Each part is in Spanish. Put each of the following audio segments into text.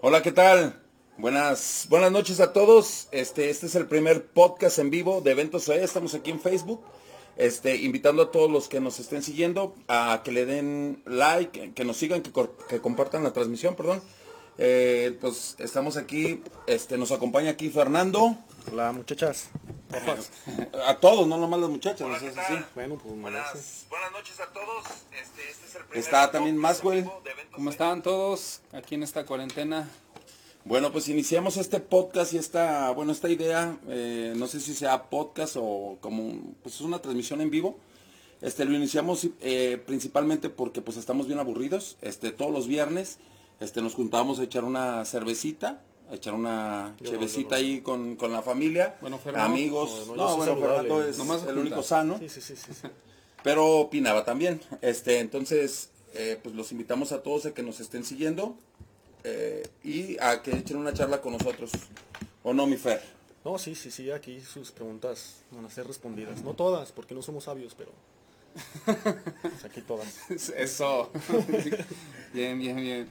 Hola, ¿qué tal? Buenas, buenas noches a todos. Este, este es el primer podcast en vivo de Eventos OE. Estamos aquí en Facebook. Este, invitando a todos los que nos estén siguiendo a que le den like, que nos sigan, que, que compartan la transmisión, perdón. Eh, pues estamos aquí, este, nos acompaña aquí Fernando. Hola muchachas. A todos, no nomás las muchachas, no sé si sí. Bueno, pues merece. buenas noches a todos. Este, este es el primer Está también Maxwell. ¿Cómo están todos aquí en esta cuarentena? Bueno, pues iniciamos este podcast y esta, bueno, esta idea, eh, no sé si sea podcast o como, un- pues es una transmisión en vivo. Este, lo iniciamos eh, principalmente porque pues estamos bien aburridos. Este, todos los viernes, este, nos juntábamos a echar una cervecita, a echar una Yo chevecita no. ahí con, con la familia, Bueno, Fernando, amigos. no, No, bueno. Fernando es Nomás el único sano Sí, sí, sí, sí. sí. pero opinaba también. Este, entonces, eh, pues los invitamos a todos a que nos estén siguiendo eh, y a que echen una charla con nosotros. ¿O no, mi Fer? No, sí, sí, sí, aquí sus preguntas van a ser respondidas. No todas, porque no somos sabios, pero... pues aquí todas. Eso. bien, bien, bien.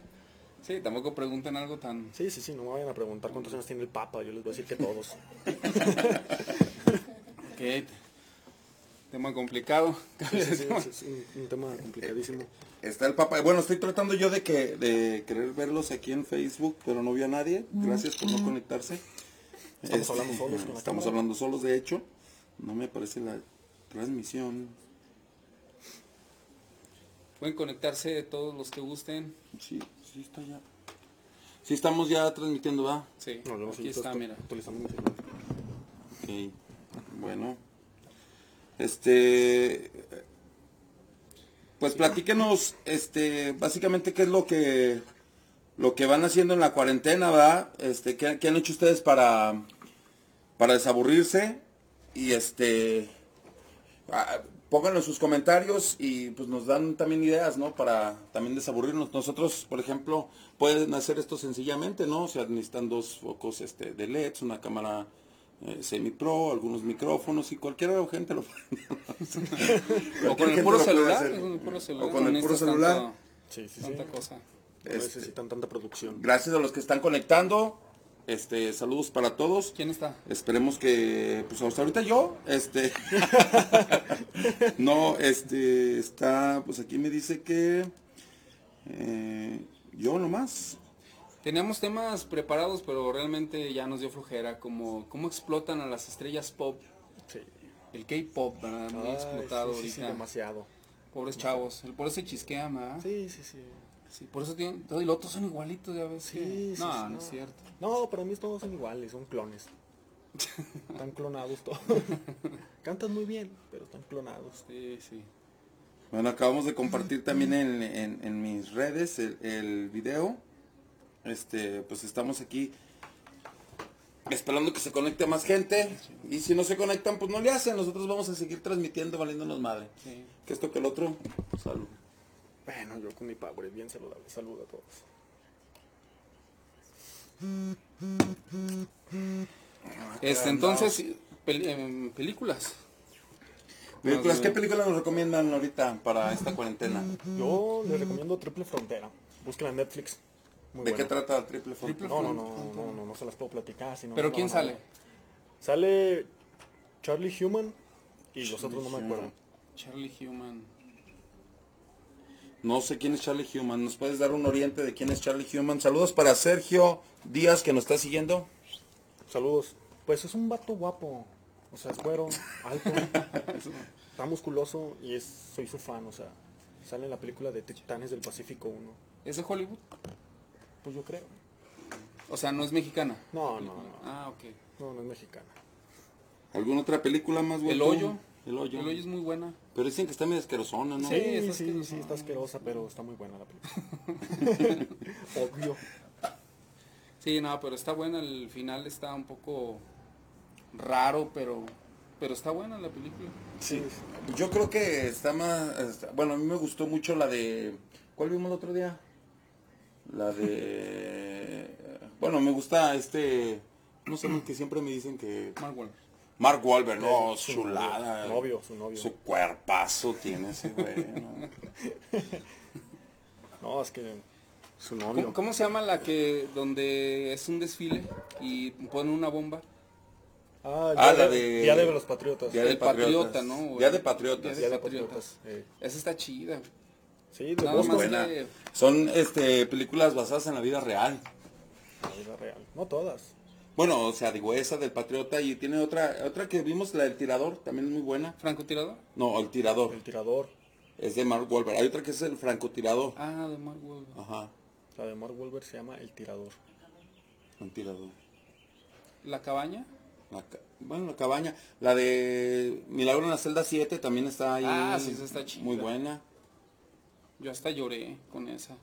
Sí, tampoco pregunten algo tan... Sí, sí, sí, no me vayan a preguntar cuántos años tiene el Papa, yo les voy a decir que todos. Ok. Tema complicado. Sí, sí, sí, es un, un tema complicadísimo. Está el papá. Bueno, estoy tratando yo de que de querer verlos aquí en Facebook, pero no vio a nadie. Gracias por no conectarse. Estamos hablando solos con la Estamos cámara. hablando solos, de hecho. No me aparece la transmisión. Pueden conectarse todos los que gusten. Sí, sí está ya. Sí estamos ya transmitiendo, ¿va? Sí, No, aquí está, mira. Ok, bueno. Este, pues platíquenos, este, básicamente qué es lo que, lo que van haciendo en la cuarentena, ¿verdad? Este, qué, qué han hecho ustedes para, para desaburrirse y este, ah, pónganlo en sus comentarios y pues nos dan también ideas, ¿no? Para también desaburrirnos. Nosotros, por ejemplo, pueden hacer esto sencillamente, ¿no? O sea, necesitan dos focos este, de LEDs, una cámara eh, semi-pro, algunos micrófonos y cualquier gente lo puede O con el puro celular. Con el puro celular. O con el puro celular. tanto- Sí, sí, sí. Tanta cosa. No Este- necesitan tanta producción. Gracias a los que están conectando. Este, saludos para todos. ¿Quién está? Esperemos que, pues hasta ahorita yo, este, no, este, está, pues aquí me dice que, eh, yo nomás. Teníamos temas preparados, pero realmente ya nos dio flojera, como cómo explotan a las estrellas pop, Sí. el K-pop, ¿verdad? Muy Ay, explotado sí, sí, sí, ahorita. demasiado. Pobres chavos, el por eso se chisquean, ¿verdad? Sí, sí, sí. Sí, por eso tienen, todo y los otros son igualitos, ya ves. Sí, que- sí, no, sí, no, no. es cierto. No, para mí todos son iguales, son clones. Están clonados todos. Cantan muy bien, pero están clonados. Sí, sí. Bueno, acabamos de compartir también en, en- en mis redes el, el video. Este, pues estamos aquí esperando que se conecte más gente. Y si no se conectan, pues no le hacen. Nosotros vamos a seguir transmitiendo valiéndonos madre. Sí. Que esto que el otro, salud. Bueno, yo con mi power bien saludable. Saludo a todos. Este, entonces, peli- em, películas. Películas, ¿qué películas nos recomiendan ahorita para esta cuarentena? Yo les recomiendo Triple Frontera. Búsquenla en Netflix. Muy ¿De qué buena. trata Triple Frontera? No, no, no, no, no, no se las puedo platicar. ¿Pero no, quién no, sale? no. Sale Charlie Human y los otros no me acuerdo. Charlie Human. No sé quién es Charlie Human. ¿Nos puedes dar un oriente de quién es Charlie Human? Saludos para Sergio Díaz que nos está siguiendo. Saludos. Pues es un vato guapo. O sea, es güero, alto, está musculoso y es, soy su fan. O sea, sale en la película de Titanes del Pacífico 1. ¿Es de Hollywood? Pues yo creo. O sea, no es mexicana. No, no, no. Ah, ok. No, no es mexicana. ¿Alguna otra película más buena? El hoyo. El hoyo. El hoyo es muy buena. Pero dicen que está medio asquerosona, ¿no? Sí, sí, asquerosa. sí, está asquerosa, pero está muy buena la película. Obvio. Sí, no, pero está buena. El final está un poco raro, pero pero está buena la película. Sí. Yo creo que está más... está- bueno, a mí me gustó mucho la de... ¿Cuál vimos el otro día? La de... Bueno, me gusta este... No sé, que siempre me dicen que... Mark Wahlberg. Mark Wahlberg, no, Su chulada. novio, su novio. Su cuerpazo tiene ese güey, ¿no? No, es que Su novio. ¿Cómo, cómo se llama la que donde es un desfile y ponen una bomba? Ah, Ah, la de, Día de los Patriotas. Día de El patriota. ¿no? Día de Patriotas. Día de Patriotas. Patriotas. eh. Esa está chida. Sí, de Nada más Buena. que- Son este películas basadas en la vida real. La vida real. No todas. Bueno, o sea, digo esa del Patriota y tiene otra otra que vimos, la del Tirador, también es muy buena. ¿Francotirador? No, el Tirador. El tirador. Es de Mark Wahlberg. Hay otra que es el francotirador. Ah, de Mark Wahlberg. Ajá, La de Mark Wahlberg se llama El tirador. un tirador. ¿La cabaña? La ca- bueno, la cabaña. La de Milagro en la celda 7 también está ahí. Ah, sí, esa está chida. Muy buena. Yo hasta lloré con esa.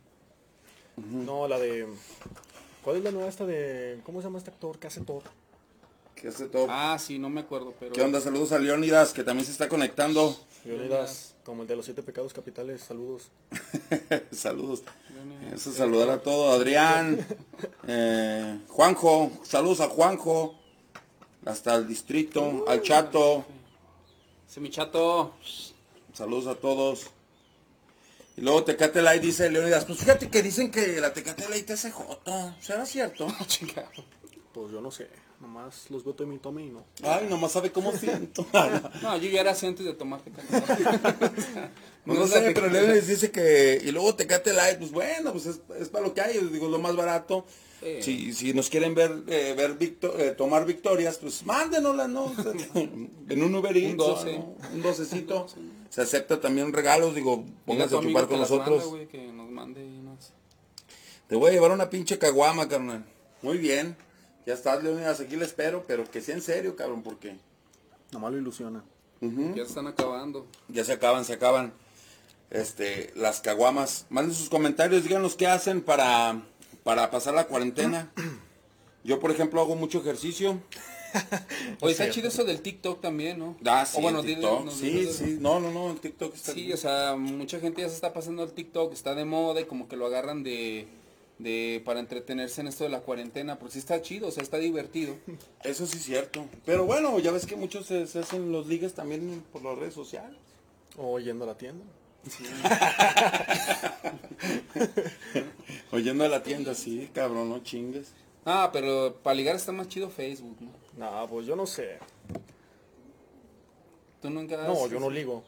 No, la de... ¿Cuál es la nueva esta de... ¿Cómo se llama este actor que hace Thor? ¿Qué hace todo? Ah, sí, no me acuerdo, pero... ¿Qué onda? Saludos a Leonidas, que también se está conectando. Leonidas, como el de los siete pecados capitales. Saludos. saludos. Leonidas. Eso saludar a todo. Adrián, eh, Juanjo, saludos a Juanjo. Hasta el distrito, al chato. Ese mi chato. Saludos a todos. Y luego Tecate Light dice Leonidas, pues fíjate que dicen que la Tecate Light es J. ¿Será cierto? Chingado. Pues yo no sé. Nomás los veo y tome y no. Ay, nomás sabe cómo siento. No, yo ya era así antes de tomarte No, no sé, pero Leonidas dice que... Y luego Tecate Light, pues bueno, pues es, es para lo que hay. Digo, lo más barato. Sí. Si, si nos quieren ver, eh, ver victo- eh, tomar victorias, pues mándenoslas, ¿no? O sea, en un Uber Eats, Un 12. ¿no? Un docecito. Se acepta también regalos, digo, pónganse a chupar con nosotros. manda, güey, que nos mande unas... Te voy a llevar una pinche caguama, carnal. Muy bien. Ya estás, Leonidas, aquí le espero, pero que sea en serio, cabrón, porque Nomás lo ilusiona. ujú, Ya se están acabando. ya se acaban, se acaban. Este, las caguamas. Manden sus comentarios, díganos qué hacen para, para pasar la cuarentena. Yo, por ejemplo, hago mucho ejercicio. Oye, está chido eso del TikTok también, ¿no? Ah, sí, O bueno, en dile- TikTok. nos Sí, sí. No, no, no, en TikTok está Sí, o sea, mucha gente ya se está pasando al TikTok, está de moda y como que lo agarran de, de para entretenerse en esto de la cuarentena, porque sí está chido, o sea, está divertido. Eso sí es cierto. Pero bueno, ya ves que muchos se, se hacen los ligues también por las redes sociales. O yendo a la tienda. Oyendo a la tienda, sí, cabrón, no chingues. Ah, pero para ligar está más chido Facebook, ¿no? No, pues yo no sé. Tú nunca... No, has- yo no ligo.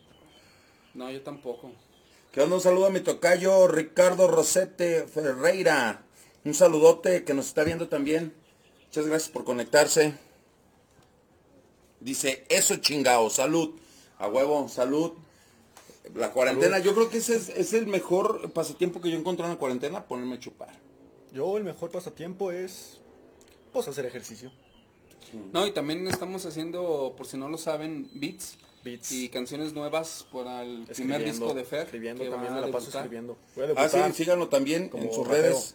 No, yo tampoco. Que onda un saludo a mi tocayo Ricardo Rosete Ferreira. Un saludote que nos está viendo también. Muchas gracias por conectarse. Dice, eso chingao, salud. A huevo, salud. La cuarentena, yo creo que ese es, es el mejor pasatiempo que yo encontré en la cuarentena, ponerme a chupar. Yo el mejor pasatiempo es pues hacer ejercicio. No, y también estamos haciendo, por si no lo saben, beats. Beats. Y canciones nuevas para el primer disco de Fer. Escribiendo que también va me a la paso escribiendo. Voy a Ah, sí, síganlo también como en sus rapero. redes.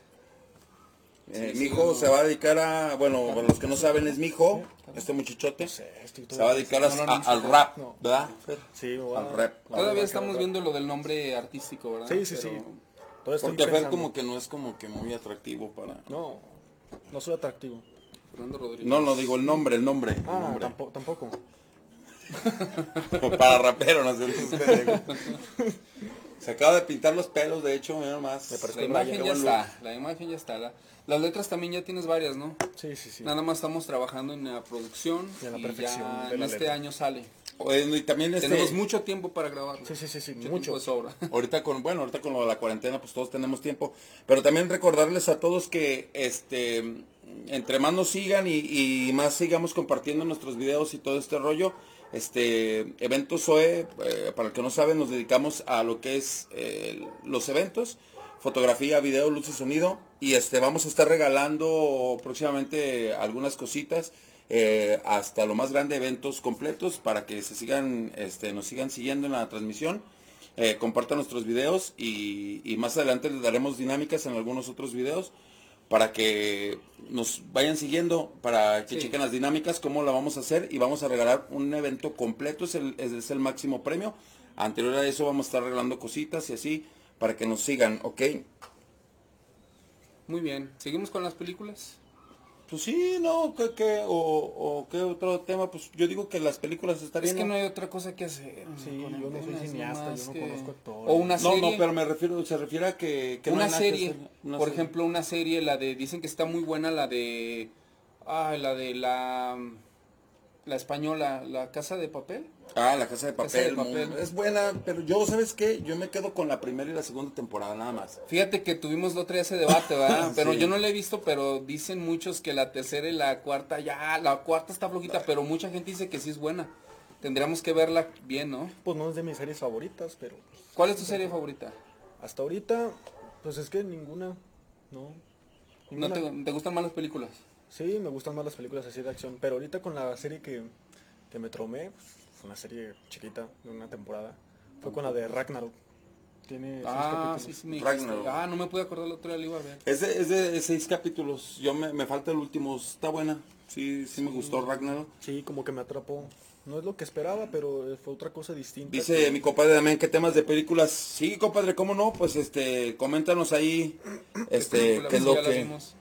Eh, Sí, mi sí, hijo no. se va a dedicar a, bueno, para los que no saben es mi hijo, este muchachote. No sé, Se va a dedicar a- al rap. ¿verdad? Fer? Sí, al rap. Todavía estamos viendo lo del nombre artístico, ¿verdad? Sí, sí, sí. Pero- Porque Fer como que no es como que muy atractivo para... No, no soy atractivo. Fernando Rodríguez. No, no, digo el nombre, el nombre. el Ah, nombre. tampoco, tampoco. para rapero, no sé. Se acaba de pintar los pelos, de hecho, mira parece La imagen ya está, la imagen ya está. la- las letras también ya tienes varias, ¿no? Sí, sí, sí. Nada más estamos trabajando en la producción Y en la y perfección ya de en la este letra. año sale. Bueno, y también este, Tenemos mucho tiempo para grabarlo. Sí, sí, sí, sí, Mucho mucho. tiempo de sobra. ahorita con, bueno, ahorita con lo de la cuarentena, pues todos tenemos tiempo. Pero también recordarles a todos que este entre más nos sigan y, más sigamos compartiendo nuestros videos y todo este rollo. Este evento SOE, eh, para el que no saben, nos dedicamos a lo que es eh, los eventos, fotografía, video, luz y sonido. Y este vamos a estar regalando próximamente algunas cositas. eh, hasta lo más grande eventos completos para que se sigan, este, nos sigan siguiendo en la transmisión. Eh, compartan nuestros videos y, y más adelante les daremos dinámicas en algunos otros videos para que nos vayan siguiendo, para que Sí. chequen las dinámicas, cómo la vamos a hacer y vamos a regalar un evento completo, es el, es, es el máximo premio. Anterior a eso vamos a estar regalando cositas y así para que nos sigan, ¿ok? Muy bien. ¿Seguimos con las películas? Pues sí, no, ¿qué, qué, o, o qué otro tema? Pues yo digo que las películas estarían... Es que no hay otra cosa que hacer. Sí, yo no soy cineasta, yo no que- conozco actores. O una No, serie. no, pero me refiero, se refiere a que... que no una que serie, hacer, una por serie. ejemplo, una serie, la de, dicen que está muy buena la de, ah, la de la, la española, la Casa de Papel. Ah, La Casa de Papel. Casa de muy- Papel. Es buena, pero yo, ¿sabes qué? Yo me quedo con la primera y la segunda temporada, nada más. Fíjate que tuvimos la otra ese debate, ¿verdad? Pero Sí. yo no la he visto, pero dicen muchos que la tercera y la cuarta, ya, la cuarta está flojita, pero mucha gente dice que sí es buena. Tendríamos que verla bien, ¿no? Pues no es de mis series favoritas, pero pues, ¿Cuál es tu serie favorita? hasta ahorita, pues es que ninguna, no. ¿No te, te gustan más las películas? Sí, me gustan más las películas así de acción, pero ahorita con la serie que, que me tromé, pues, fue una serie chiquita de una temporada, fue con la de Ragnarok. Tiene seis Ah, sí, capítulos. sí, me. Ragnarok. Ah, no me pude acordar el otro día, la iba a ver. Es de, es de seis capítulos. Yo me, me falta el último. Está buena. Sí, sí me gustó Ragnarok. Sí, como que me atrapó. No es lo que esperaba, pero fue otra cosa distinta. Dice mi compadre Damián, ¿qué temas de películas? Sí, compadre, ¿cómo no? Pues este, coméntanos ahí, este, qué es Pues lo la que... vimos.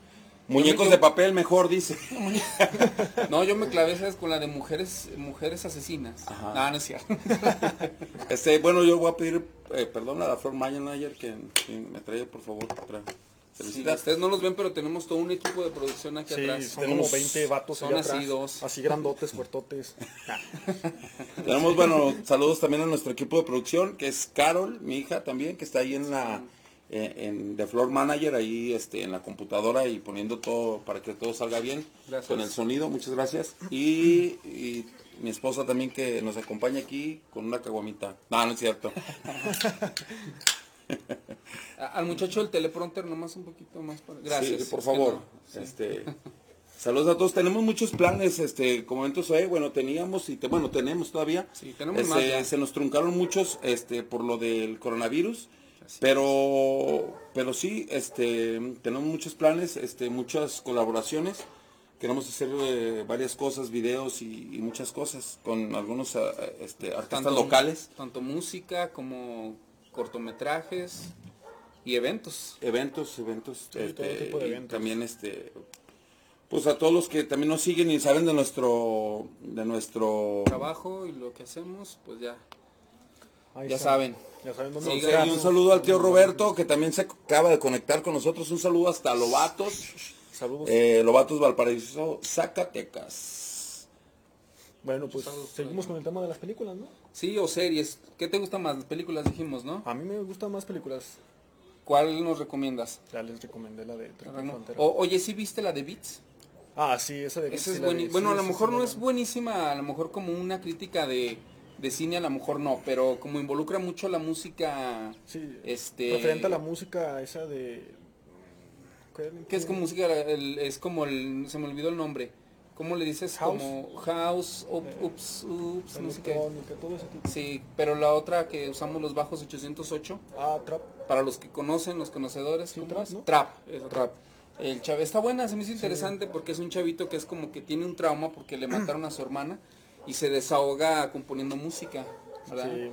Muñecos me de papel mejor, dice. No, yo me clavé, ¿sabes? Con la de mujeres, mujeres asesinas. Ajá. No, no es cierto. Este, bueno, yo voy a pedir eh, perdón a la Flor Mayer que, que me traiga, por favor, otra Sí, ustedes no los ven, pero tenemos todo un equipo de producción aquí Sí, atrás. son Tenemos- como 20 vatos son allá así atrás, dos. así grandotes, fuertotes. Tenemos, bueno, saludos también a nuestro equipo de producción, que es Carol, mi hija también, que está ahí en la en The Floor Manager, ahí este, en la computadora y poniendo todo para que todo salga bien Gracias. con el sonido, muchas gracias. Y, y mi esposa también que nos acompaña aquí con una caguamita. No, no es cierto. Al muchacho del teleprompter nomás un poquito más. Para... Gracias. Sí, por es que favor. no. Sí. Este, saludos a todos. Tenemos muchos planes, este, como eventos hoy, bueno, teníamos y te- bueno, tenemos todavía. Sí, tenemos Este, más ya. Se nos truncaron muchos, este, por lo del coronavirus. Pero, pero sí, este, tenemos muchos planes, este, muchas colaboraciones. Queremos hacer eh, varias cosas, videos y, y muchas cosas con algunos ah, este, artistas locales, Tanto música como cortometrajes y eventos. eventos, eventos, este, tipo de y eventos. también este, pues a todos los que también nos siguen y saben de nuestro, de nuestro Trabajo y lo que hacemos, pues ya. Ahí Ya está. saben. Ya saben dónde Sí, y un saludo al tío Roberto que también se acaba de conectar con nosotros. Un saludo hasta Lobatos, Saludos. eh, Lobatos Valparaíso, Zacatecas. bueno, pues saludos seguimos con el tema de las películas, ¿no? Sí, o series. ¿Qué te gusta más? Las películas dijimos, ¿no? A mí me gustan más películas. ¿Cuál nos recomiendas? Ya les recomendé la de? Frontera. O- oye, ¿sí viste la de Beats? Ah, sí, esa de Esa sí es sí, Bueno, a lo mejor sí, no es buenísima, a lo mejor como una crítica de, de cine, a lo mejor no, pero como involucra mucho la música, Sí, este... referente a la música esa de... ¿qué- que es como música, el- es como el, se me olvidó el nombre, ¿cómo le dices? House. Como house, up- ups, ups, no sé qué. todo ese tipo. Sí, pero la otra que usamos los bajos 808, Ah, trap. para los que conocen, los conocedores, Sí, ¿cómo trap, es? ¿no? Trap, eso, trap. El chave está buena, se me hizo interesante porque es un chavito que es como que tiene un trauma porque le mataron a su hermana y se desahoga componiendo música, ¿verdad? Sí.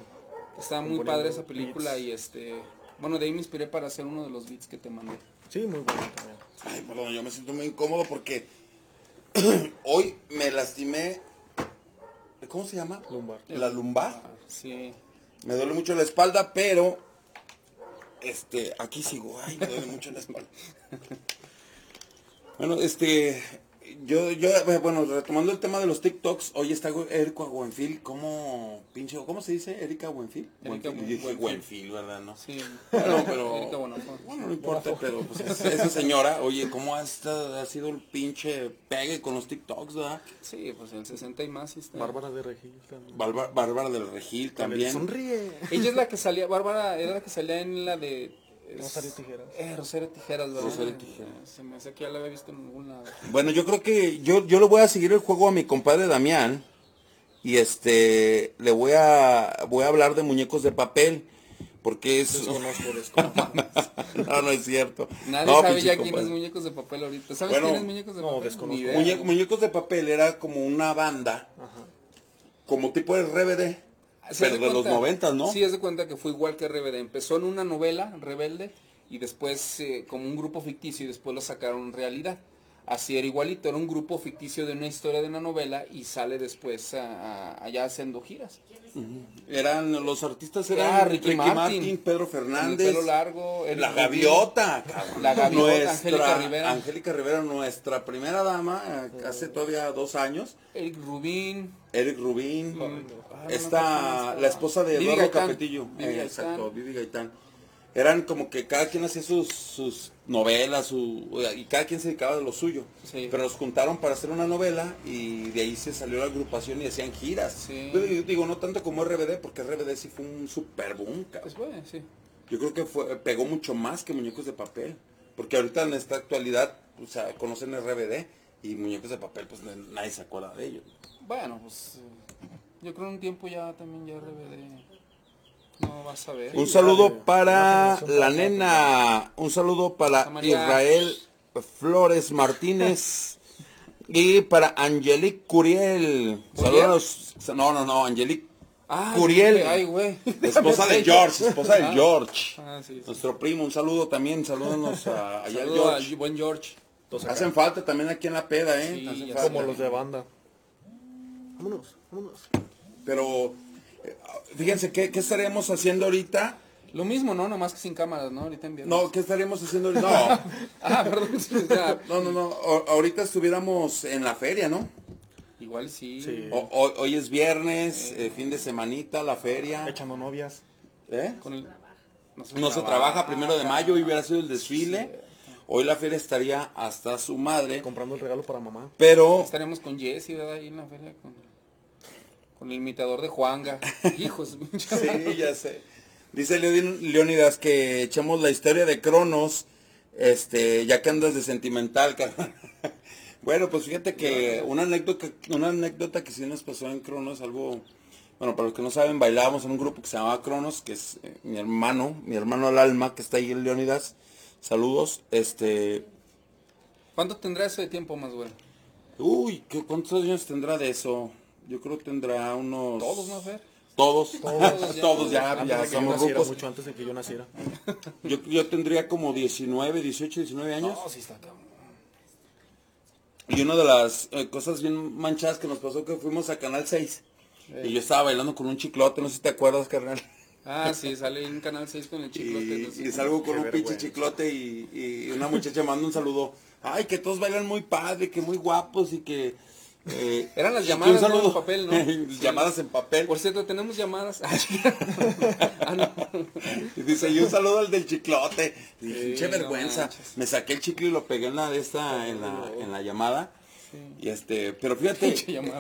Está muy padre esa película beats. y este, bueno, de ahí me inspiré para hacer uno de los beats que te mandé. Sí, muy bueno también. Ay, perdón, yo me siento muy incómodo porque hoy me lastimé. ¿Cómo se llama? Lumbar. La lumbar. Ah, Sí. Me duele mucho la espalda, pero este, aquí sigo. Ay, me duele mucho la espalda. Bueno, este, yo, yo, bueno, retomando el tema de los TikToks, hoy está Erika Buenfil, ¿cómo, pinche, cómo se dice? Erika Buenfil. Erika Buenfil, Buenfil. Buenfil, ¿verdad? No. Sí. Bueno, pero, Erika Bonafont. bueno, no importa, pero pues es- esa señora, oye, ¿cómo ha, estado- ha sido el pinche pegue con los TikToks, verdad? Sí, pues el 60 y más está. Bárbara de Regil también. Bárbara, Bárbara del Regil también. Sonríe. Ella es la que salía, Bárbara era la que salía en la de... es- Rosario Tijeras. Eh, Rosario Tijeras, ¿verdad? Rosario Tijeras. Se me hace que ya la había visto en algún lado. Bueno, yo creo que yo, yo le voy a seguir el juego a mi compadre Damián y este le voy a voy a hablar de muñecos de papel porque es Desconozco, desconozco. no no es cierto. Nadie No, sabe ya quién es Muñecos de Papel ahorita. ¿Sabes Bueno, quién es Muñecos de no, Papel? desconozco. Muñe- muñecos de papel era como una banda Ajá. como tipo de RBD pero de los cuenta- noventas, ¿no? Sí, es de cuenta que fue igual que RBD. Empezó en una novela, Rebelde, y después eh, como un grupo ficticio y después lo sacaron en realidad. así era igualito, era un grupo ficticio de una historia de una novela y sale después a- a- allá haciendo giras. Eran, los artistas Era eran Ricky Ricky, Martin, Martin, Pedro el Fernández, pelo largo, la gaviota, cabrón. La gaviota, Nuestra- Angélica Rivera. Angélica Rivera, nuestra primera dama, eh, hace todavía dos años. Eric Rubin, Eric Rubín, Ah, no, esta, la esposa de Eduardo. Capetillo, Eh, exacto, Vivi Gaitán. Eran como que cada quien hacía sus, sus novelas, su, y cada quien se dedicaba de lo suyo. Sí. Pero los juntaron para hacer una novela y de ahí se salió la agrupación y hacían giras. Sí. Yo digo, no tanto como RBD, porque RBD sí fue un super boom, pues bueno, sí. Yo creo que fue, pegó mucho más que Muñecos de Papel. Porque ahorita en esta actualidad, o sea, conocen RBD y Muñecos de Papel, pues nadie se acuerda de ellos. Bueno, pues yo creo en un tiempo ya también ya RBD. No vas a ver. Un saludo para la para nena, un saludo para. Israel Flores Martínez y para Angelique Curiel. Saludos. No, no, no, Angelique Ah, Curiel. Ay, güey. Esposa de George, esposa de Ah. George. Ah, sí, sí. Nuestro primo, un saludo también, salúdanos a, allá Saludo George. buen George. Entonces, Hacen falta también aquí en la peda, ¿eh? Sí, Hacen ya falta. como los de banda. Vámonos, vámonos. Pero, fíjense, ¿qué, qué estaríamos haciendo ahorita? Lo mismo, ¿no? Nomás que sin cámaras, ¿no? Ahorita en viernes. No, ¿qué estaríamos haciendo ahorita? Ah, perdón. ya. No, no, no, no. a- ahorita estuviéramos en la feria, ¿no? Igual sí. Sí. O- hoy, hoy es viernes, eh, fin de semanita, la feria. Echando novias. ¿Eh? Con el... No se trabaja primero de mayo, hoy hubiera sido el desfile. Hoy la feria estaría hasta su madre. Comprando el regalo para mamá. Pero, Estaremos con ¿verdad? Ahí en la feria con, con el imitador de Juanga. Hijos. sí, ya sé. Dice Leónidas que echemos la historia de Cronos, este, ya que andas de sentimental, carnal. Bueno, pues fíjate que una anécdota, una anécdota que sí nos pasó en Cronos, algo, bueno, para los que no saben, bailábamos en un grupo que se llamaba Cronos, que es eh, mi hermano, mi hermano al alma, que está ahí en Leónidas. Saludos, este, ¿Cuánto tendrá eso de tiempo más, güey? uy, ¿qué, ¿cuántos años tendrá de eso? Yo creo que tendrá unos... Todos, ¿no, Fer? Todos, Todos, todos, ya. ya, Antes ya de que yo somos naciera, rucos. mucho antes de que yo naciera. Yo, yo tendría como 19, 18, 19 años. No, sí está cabrón. Y una de las eh, cosas bien manchadas que nos pasó que fuimos a Canal 6. Y yo estaba bailando con un chiclote, no sé si te acuerdas, carnal. Ah, sí, sale en Canal 6 con el Y, chiclote. y salgo con Qué un pinche chiclote y, y una muchacha manda un saludo. Ay, que todos bailan muy padre, que muy guapos y que... eh, Eran las llamadas, ¿no? en papel, ¿no? Llamadas en papel. Por cierto, tenemos llamadas. ah, no. Y dice, y un saludo al del chiclote. Dije, no vergüenza. manches. Me saqué el chicle y lo pegué en la de esta, en la, en la llamada. Y este, pero fíjate,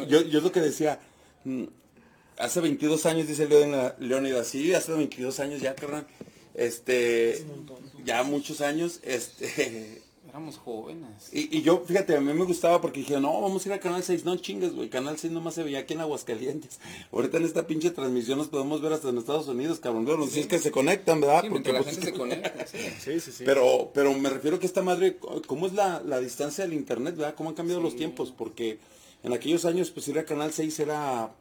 yo, yo lo que decía, mm, hace 22 años, dice León- Leónidas, sí, hace 22 años ya, carnal. Este, ya muchos años, este, Éramos jóvenes. y, y yo, fíjate, a mí me gustaba porque dije, no, vamos a ir a Canal 6, no chingues, güey, Canal 6 nomás se veía aquí en Aguascalientes. Ahorita en esta pinche transmisión nos podemos ver hasta en Estados Unidos, cabrón, bueno, si es que se conectan, ¿verdad? Sí, Porque, la pues, gente se conecta. sí. Sí, sí, sí. pero, pero me refiero que esta madre, ¿cómo es la, la distancia del internet, verdad? ¿Cómo han cambiado los tiempos? Porque en aquellos años, pues ir a Canal 6 era,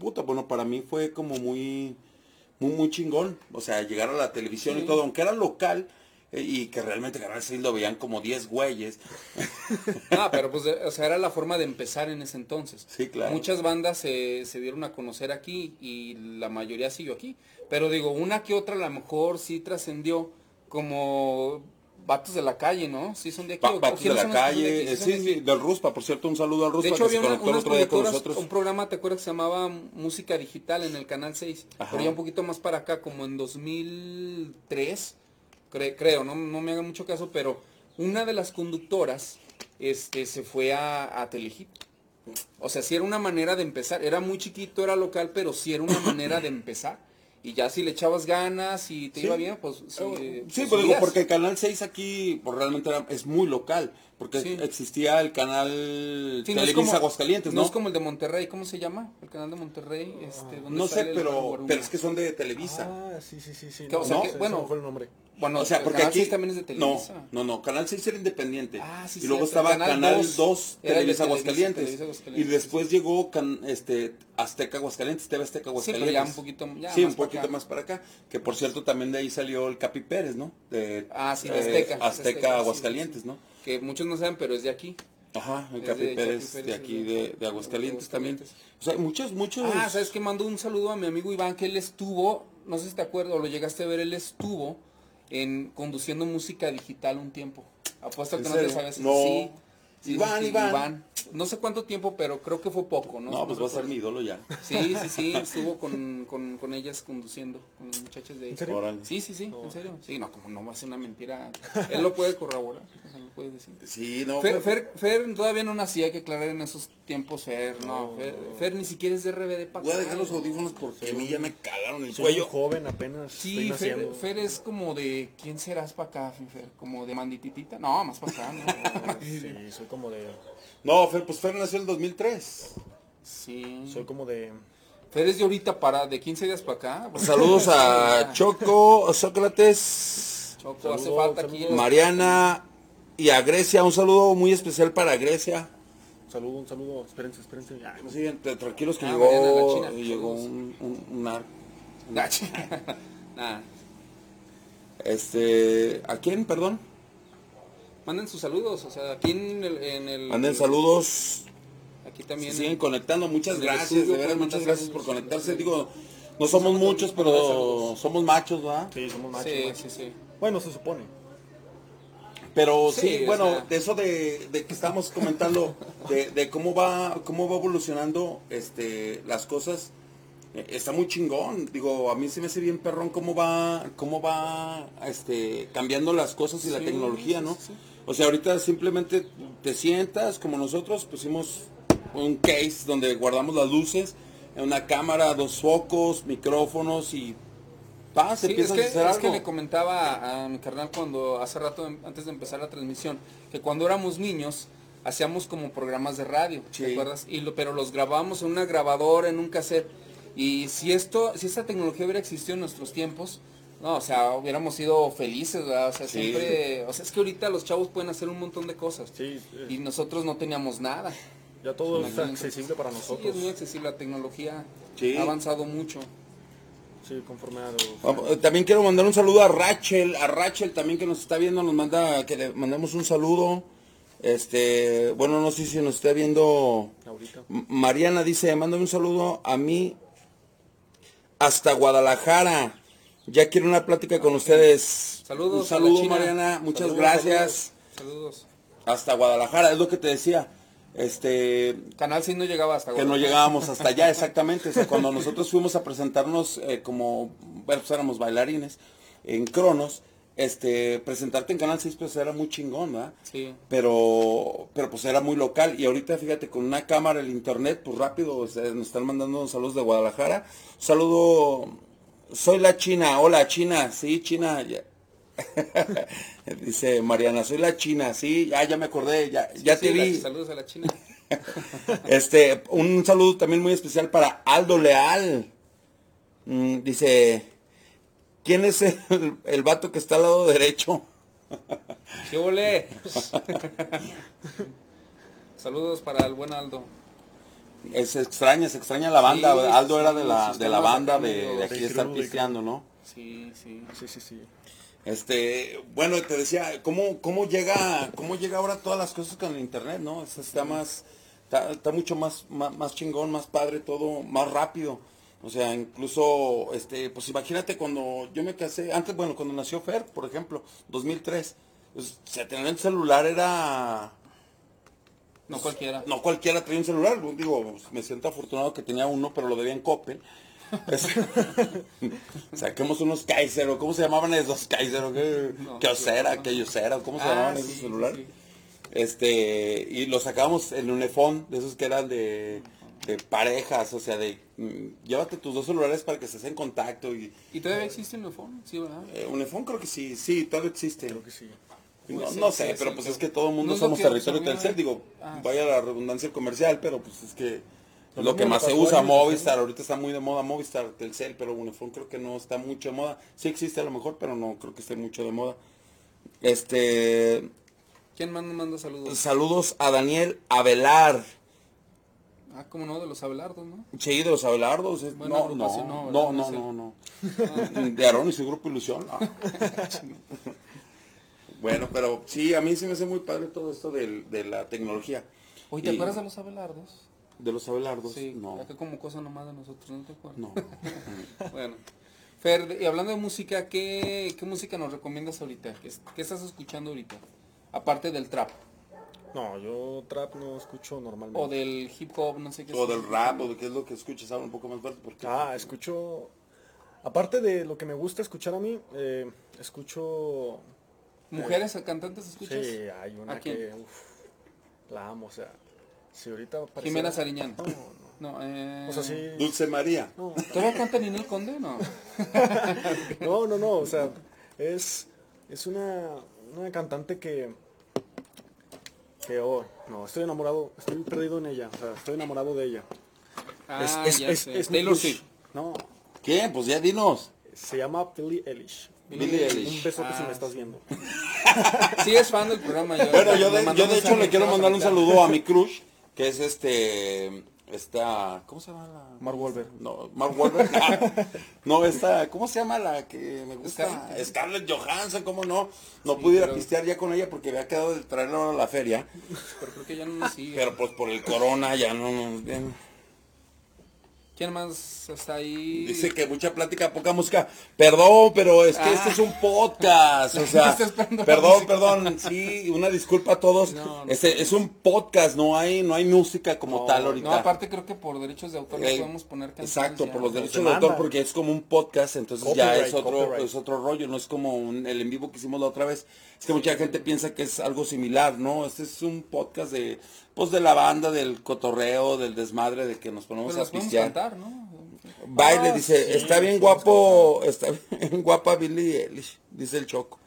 puta, bueno, para mí fue como muy, muy, muy chingón. O sea, llegar a la televisión y Sí. todo, aunque era local, y que realmente Canal 6 lo veían como 10 güeyes. Ah, pero pues, o sea, era la forma de empezar en ese entonces. Sí, claro. Muchas bandas se, se dieron a conocer aquí y la mayoría siguió aquí. Pero digo, una que otra a lo mejor sí trascendió como vatos de la calle, ¿no? Sí son de aquí. Pa- ¿o- o Vatos de la de calle, aquí? eh, sí, de sí, del Ruspa, por cierto, un saludo al Ruspa De hecho, que se había una- conectó el unas otro día con nosotros. un programa, ¿te acuerdas que se llamaba Música Digital en el Canal 6? Ajá. Pero ya un poquito más para acá, como en 2003, cre- creo, no, no me hagan mucho caso, pero una de las conductoras este, se fue a, a Telehit. O sea, sí era una manera de empezar. Era muy chiquito, era local, pero sí era una manera de empezar. Y ya si le echabas ganas y te Sí. iba bien, pues sí. Sí, pues, pues digo, porque Canal 6 aquí pues, realmente era- es muy local, porque Sí. existía el canal Sí, no es Televisa como- Aguascalientes, ¿no? No es como el de Monterrey, ¿cómo se llama? El canal de Monterrey, este, donde No sé, pero, pero es que son de Televisa. Ah, sí, sí, sí, sí. Que, o sea, no, que, bueno, fue el nombre. Bueno, o sea, porque Canal aquí 6 también es de Televisa. No, no, no, Canal 6 era independiente. Ah, sí, y luego cierto, estaba Canal Canal 2 2, era el de Televisa Aguascalientes. Televisa Y Aguascalientes. después llegó can- este Azteca Aguascalientes, TV Azteca Sí, Aguascalientes. pero ya un poquito ya sí, más un poquito más para acá. Que por cierto también de ahí salió el Capi Pérez, ¿no? De, Ah, sí, eh, Azteca, Azteca, Azteca, sí, Aguascalientes, ¿no? Que muchos no saben, pero es de aquí. Ajá, el Capi de Capi Pérez, Pérez, de es aquí de- de, Aguascalientes también. O sea, muchos, muchos. Ah, ¿sabes que Mando un saludo a mi amigo Iván, que él estuvo, no sé si te acuerdas o lo llegaste a ver, él estuvo en conduciendo música digital un tiempo. Apuesto ¿En que no te sabes. No. Sí. Sí, Iván, sí, sí, Iván. No sé cuánto tiempo, pero creo que fue poco, ¿no? No, pues va a ser mi ídolo ya. Sí, sí, sí, estuvo con, con, con ellas conduciendo, con las muchachas de ahí. ¿En serio? Órale. Sí, sí, sí, en serio. Sí, no, como no va a ser una mentira. Él lo puede corroborar, o sea, lo puede decir. Sí, no. Fer, fue- Fer, Fer todavía no nacía, hay que aclarar en esos tiempos, Fer, no, Fer, Fer ni siquiera es de RBD para Voy a dejar los audífonos porque a mí ya me cagaron el cuello. joven apenas. Sí, estoy Fer. Fer es como de, ¿quién serás para acá, Fer? Como de mandititita, no, más para acá, ¿no? Sí, soy como de. No, Fer, pues Fer nació en el 2003. Sí. Soy como de. Fer es de ahorita para, de 15 días para acá. porque- Saludos a Choco, Sócrates, Choco, hace falta aquí. Mariana y a Grecia. Un saludo muy especial para Grecia. Un saludo, un saludo. Espérense, espérense. Ay, no t- tranquilos que Ah, llegó, Mariana, la China. llegó un, un, un ar-. Nah. Este, ¿a quién, perdón? Manden sus saludos, o sea, aquí en el... En el Manden saludos. Aquí Se también. siguen conectando. Muchas gracias, estudio de veras, muchas gracias por conectarse. Digo, no somos muchos, pero somos machos, ¿verdad? Sí, somos machos. Sí, machos. sí, sí. Bueno, se supone. Pero sí, Sí, o bueno, sea. de eso de, de que estamos comentando, de, de cómo va, cómo va evolucionando este las cosas, está muy chingón. Digo, a mí se me hace bien perrón cómo va, cómo va este cambiando las cosas y la Sí, tecnología, sí, ¿no? sí. O sea, ahorita simplemente te sientas, como nosotros pusimos un case donde guardamos las luces, una cámara, dos focos, micrófonos y paz, Sí, es que, a hacer es que le comentaba a mi carnal cuando hace rato, em- antes de empezar la transmisión, que cuando éramos niños hacíamos como programas de radio. ¿te acuerdas? Y lo, pero los grabábamos en una grabadora, en un cassette. Y si esto, si esta tecnología hubiera existido en nuestros tiempos, no, o sea, hubiéramos sido felices, ¿verdad? O sea, Sí. siempre, o sea, es que ahorita los chavos pueden hacer un montón de cosas. Sí, eh, Y nosotros no teníamos nada. ya todo Imagínate. accesible para Sí, nosotros. es muy accesible, la tecnología Sí. ha avanzado mucho. Sí, conforme a Vamos, eh, También quiero mandar un saludo a Rachel, a Rachel también que nos está viendo, nos manda que le mandemos un saludo. Este, bueno, no sé si nos está viendo ahorita. Mariana dice, mándame un saludo a mí hasta Guadalajara. Ya quiero una plática con ustedes. Saludos. Un saludo. Mariana, muchas Saludos, gracias. Saludos. Hasta Guadalajara, es lo que te decía. Este, Canal 6 no llegaba hasta que no llegábamos hasta allá exactamente. O sea, cuando nosotros fuimos a presentarnos eh, como, bueno, pues éramos bailarines en Cronos, este, presentarte en Canal 6 pues era muy chingón, ¿verdad? Sí. Pero, pero pues era muy local. Y ahorita fíjate, con una cámara, el internet, pues rápido, o sea, nos están mandando saludos de Guadalajara. Un saludo, soy la China, hola China, sí, China. ya. Dice Mariana, soy la China, sí, ya, ya me acordé, ya, ya Sí, te la- vi. saludos a la China. Este, un saludo también muy especial para Aldo Leal. Mm, dice, ¿quién es el, el vato que está al lado derecho? ¿Qué ole? saludos para el buen Aldo. Es extraña, se extraña la banda. Sí, Aldo sí, era de la, de la banda de, aquí de estar pisteando, ¿no? Sí, sí. Sí, sí, sí. Este, bueno, te decía, ¿cómo, cómo llega, cómo llega ahora todas las cosas con el internet, no? Está, está más, está, está mucho más, más, más chingón, más padre, todo, más rápido. O sea, incluso, este, pues imagínate cuando yo me casé, antes, bueno, cuando nació Fer, por ejemplo, 2003, pues, o sea, tener el celular era, No cualquiera. no cualquiera traía un celular, digo, me siento afortunado que tenía uno, pero lo debía en Coppel. Saquemos unos Kaiser, o ¿cómo se llamaban esos Kaiser? ¿O qué? No, Kyocera, no. que Kyocera, ¿cómo se Ah, llamaban sí, esos sí, celulares? sí. Este, y los sacábamos en un iPhone, de esos que eran de, de parejas, o sea, de mm, llévate tus dos celulares para que estés en contacto y ¿Y todavía existe el iPhone? Sí, ¿verdad? eh, un iPhone creo que sí, sí, todavía existe. Creo que sí. No, sé, pero pues es que todo el mundo no somos territorio. Telcel, digo, Ah. vaya la redundancia comercial, pero pues es que Lo lo que más se pasó a usa, ellos, Movistar, ahorita está muy de moda Movistar, Telcel, pero Unifón creo que no está mucho de moda. Sí existe a lo mejor, pero no creo que esté mucho de moda. Este, ¿Quién manda, manda saludos? saludos a Daniel Avelar. Ah, cómo no, de los Abelardos, ¿no? Sí, de los Abelardos. es- No, no, no, no, no, no, No no, De Aarón y su grupo Ilusión. no. Bueno, pero sí, a mí sí me hace muy padre todo esto del- de, la tecnología. Oye, ¿te Y- acuerdas de los abelardos? De los abelardos. Sí, no. acá como cosa nomás de nosotros, ¿no te acuerdas? No. Bueno. Fer, de- y hablando de música, ¿qué, qué música nos recomiendas ahorita? ¿Qué, qué estás escuchando ahorita? Aparte del trap. No, yo trap no escucho normalmente. O del hip hop, no sé qué. o estás del rap, o de qué es lo que escuchas ahora un poco más fuerte. Porque... Ah, escucho... Aparte de lo que me gusta escuchar a mí, eh, escucho... ¿Mujeres cantantes escuchas? Sí, hay una que... uf, la amo, o sea... Si ahorita pareciera- Jimena Sariñán. No, no. No, eh... O sea, sí... Dulce María. No, ¿Todavía canta Ninel Conde? No. no, no, no, o sea, es, es una, una cantante que, que, oh, no, estoy enamorado, estoy perdido en ella, o sea, estoy enamorado de ella. Ah, es, ya es, sé. es Taylor. Swift. No, ¿Qué? Pues ya dinos. se llama Billie Eilish. Billie Eilish. Un besote si Ah, me estás viendo. Sí, es fan del programa. Yo, Bueno, yo de, yo de hecho le quiero mandar un saludo a mi crush, que es este, esta, ¿cómo se llama la? Mark Wahlberg. No, Mark Wahlberg. no, esta, ¿cómo se llama la que me gusta? Scarlett. Scarlett Johansson, ¿cómo no? No Sí, pude ir a pistear ya con ella porque había quedado de traerla a la feria, Pero creo que ya no nos sigue. pero pues por el corona ya no nos. ¿Quién más está ahí? Dice que mucha plática, poca música. Perdón, pero es que Ah. este es un podcast. O sea, Está esperando la perdón, perdón. Sí, una disculpa a todos. No, no. Este es un podcast, no hay, no hay música como No, tal ahorita. No, aparte creo que por derechos de autor no Eh, podemos poner canciones Exacto, ya. por los derechos de autor, porque es como un podcast, entonces ya es otro, copyright. es otro rollo, no es como un- el en vivo que hicimos la otra vez. Es que mucha gente piensa que es algo similar, ¿no? Este es un podcast de, pues de la banda, del cotorreo, del desmadre, de que nos ponemos Pero a pistear. cantar, ¿no? Baile, Ah, dice, sí, está bien guapo, está bien guapa Billie Eilish, dice el Choco.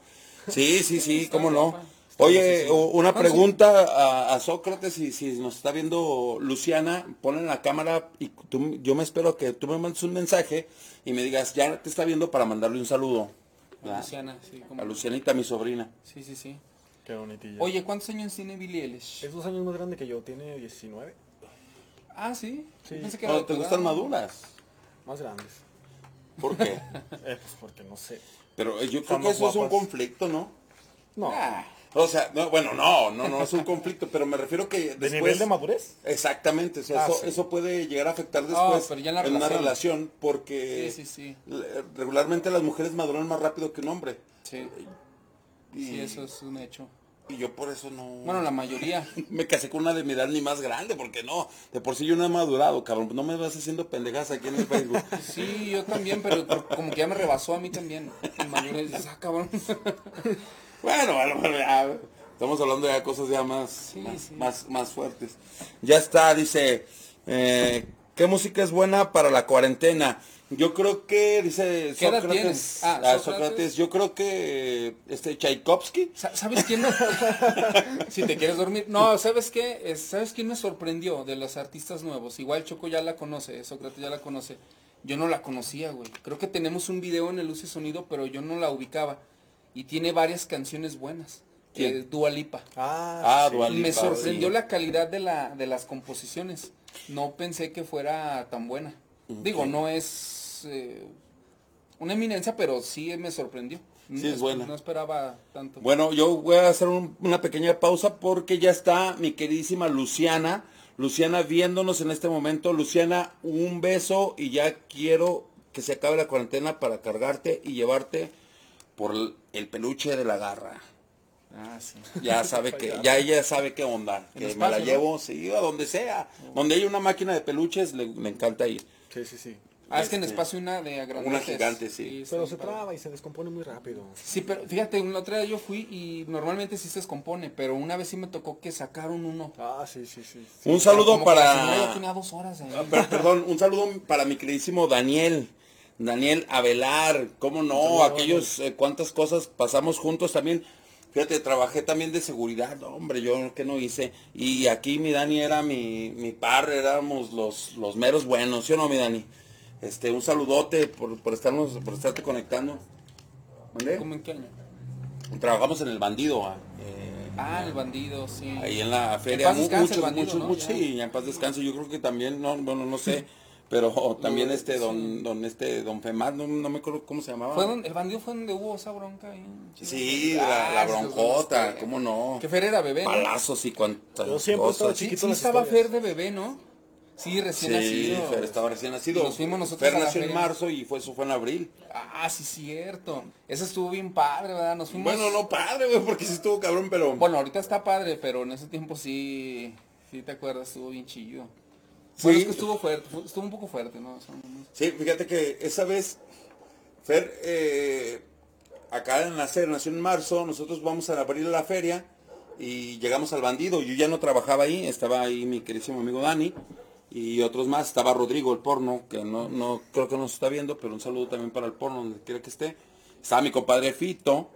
Sí, sí, sí, cómo no. Oye, una ¿Cuántos- pregunta a, a Sócrates, y si nos está viendo Luciana, ponle la cámara y tú- yo me espero que tú me mandes un mensaje y me digas, ya te está viendo para mandarle un saludo. A. Luciana, sí. como- A Lucianita, mi sobrina. Sí, sí, sí. Qué bonitilla. Oye, ¿cuántos años tiene Billie Eilish? es dos años más grande que yo, tiene 19, Ah, sí. Sí. Pensé que ¿O era ¿Te de gustan maduras? más grandes. ¿Por qué? Eh, pues porque no sé. Pero eh, yo creo que eso es un conflicto, ¿no? No, Ah, O sea, no, bueno, no, no, no es un conflicto, pero me refiero que ¿de después... nivel de madurez? Exactamente, o sea, Ah, eso, sí. eso puede llegar a afectar después pero ya en la una relación. relación porque Sí, sí, sí. le- regularmente las mujeres maduran más rápido que un hombre. Sí. Y, Sí, eso es un hecho. y yo por eso no Bueno, la mayoría. me casé con una de mi edad ni más grande, porque no, de por sí yo no he madurado, cabrón, no me vas haciendo pendejas aquí en el Facebook. Sí, yo también, pero como que ya me rebasó a mí también. El mayor es, ah, cabrón. bueno, bueno, bueno, ya, estamos hablando de cosas ya más, Sí, más, sí. más, más fuertes. Ya está, dice, eh, ¿qué música es buena para la cuarentena? Yo creo que, dice ¿Qué edad Sócrates, tienes? Ah, ah, Sócrates. Sócrates, yo creo que este Tchaikovsky, Sa- ¿Sabes quién? si te quieres dormir. No, ¿sabes qué? Es- ¿Sabes quién me sorprendió de los artistas nuevos? Igual Choco ya la conoce, Sócrates ya la conoce. Yo no la conocía, güey. Creo que tenemos un video en el Luz y Sonido, pero yo no la ubicaba. Y tiene varias canciones buenas. ¿Quién? Que Dua Lipa. Ah, Ah, sí. Dua Y me sorprendió sí. la calidad de, la, de las composiciones. No pensé que fuera tan buena. Digo, no es eh, una eminencia, pero sí me sorprendió. Sí, es No- buena. No esperaba tanto. Bueno, yo voy a hacer un- una pequeña pausa porque ya está mi queridísima Luciana. Luciana viéndonos en este momento. Luciana, un beso y ya quiero que se acabe la cuarentena para cargarte y llevarte por el- el peluche de la garra. Ah, sí. Ya sabe que, ya ella sabe qué onda, que me la ¿no? llevo, sí, a donde sea. Donde hay una máquina de peluches, le, le encanta ir. Sí, sí, sí. Ah, es que en Este, espacio una de grandes. una gigante, sí. Pero se traba y se descompone muy rápido. Sí, pero fíjate, una otra vez yo fui y normalmente sí se descompone, pero una vez sí me tocó que sacaron uno. Ah, sí, sí, sí. Un saludo Como la para... tenía dos horas ahí. Ah, per- perdón, un saludo para mi queridísimo Daniel. Daniel Avelar, cómo no, saludo, aquellos eh, cuántas cosas pasamos juntos también. Fíjate, trabajé también de seguridad, no, hombre, yo que no hice. Y aquí mi Dani era mi, mi par, éramos los, los meros buenos, ¿sí o no, mi Dani? Este, un saludote por, por estarnos, por estarte conectando. ¿Mande? ¿Cómo en qué año? Trabajamos en el bandido, ah, eh, Ah, el bandido, sí. ahí en la feria. paz mu- descanse muchos, bandido, muchos, ¿no? muchos, Ya. sí, en paz descanso. Yo creo que también, no, bueno, no sé, Pero también este don, don este, don Femás, no, no me acuerdo cómo se llamaba. Fue donde, el bandido fue donde hubo esa bronca ahí. Sí, la, la Ah, son los- cómo no. Que Fer era bebé, ¿no? Palazos y cuantas Yo siempre cosas. estaba Sí, chiquito sí las estaba historias. Fer de bebé, ¿no? Sí, recién Sí, nacido. Fer estaba recién nacido. Nos fuimos nosotros Fer nació en marzo y fue, eso fue en abril. Ah, sí, cierto. Ese estuvo bien padre, ¿verdad? Nos fuimos... Bueno, no padre, güey, porque sí estuvo cabrón, pero... Bueno, ahorita está padre, pero en ese tiempo sí... Sí, te acuerdas, estuvo bien chillo. Sí. Bueno, es que estuvo fuerte, fu- estuvo un poco fuerte, ¿no? O sea, no- Sí, fíjate que esa vez, Fer, eh, en la serie nació en marzo, nosotros vamos a abrir la feria y llegamos al bandido. Yo ya no trabajaba ahí, estaba ahí mi queridísimo amigo Dani y otros más. Estaba Rodrigo, el porno, que no, no creo que nos está viendo, pero un saludo también para el porno, donde quiera que esté. Estaba mi compadre Fito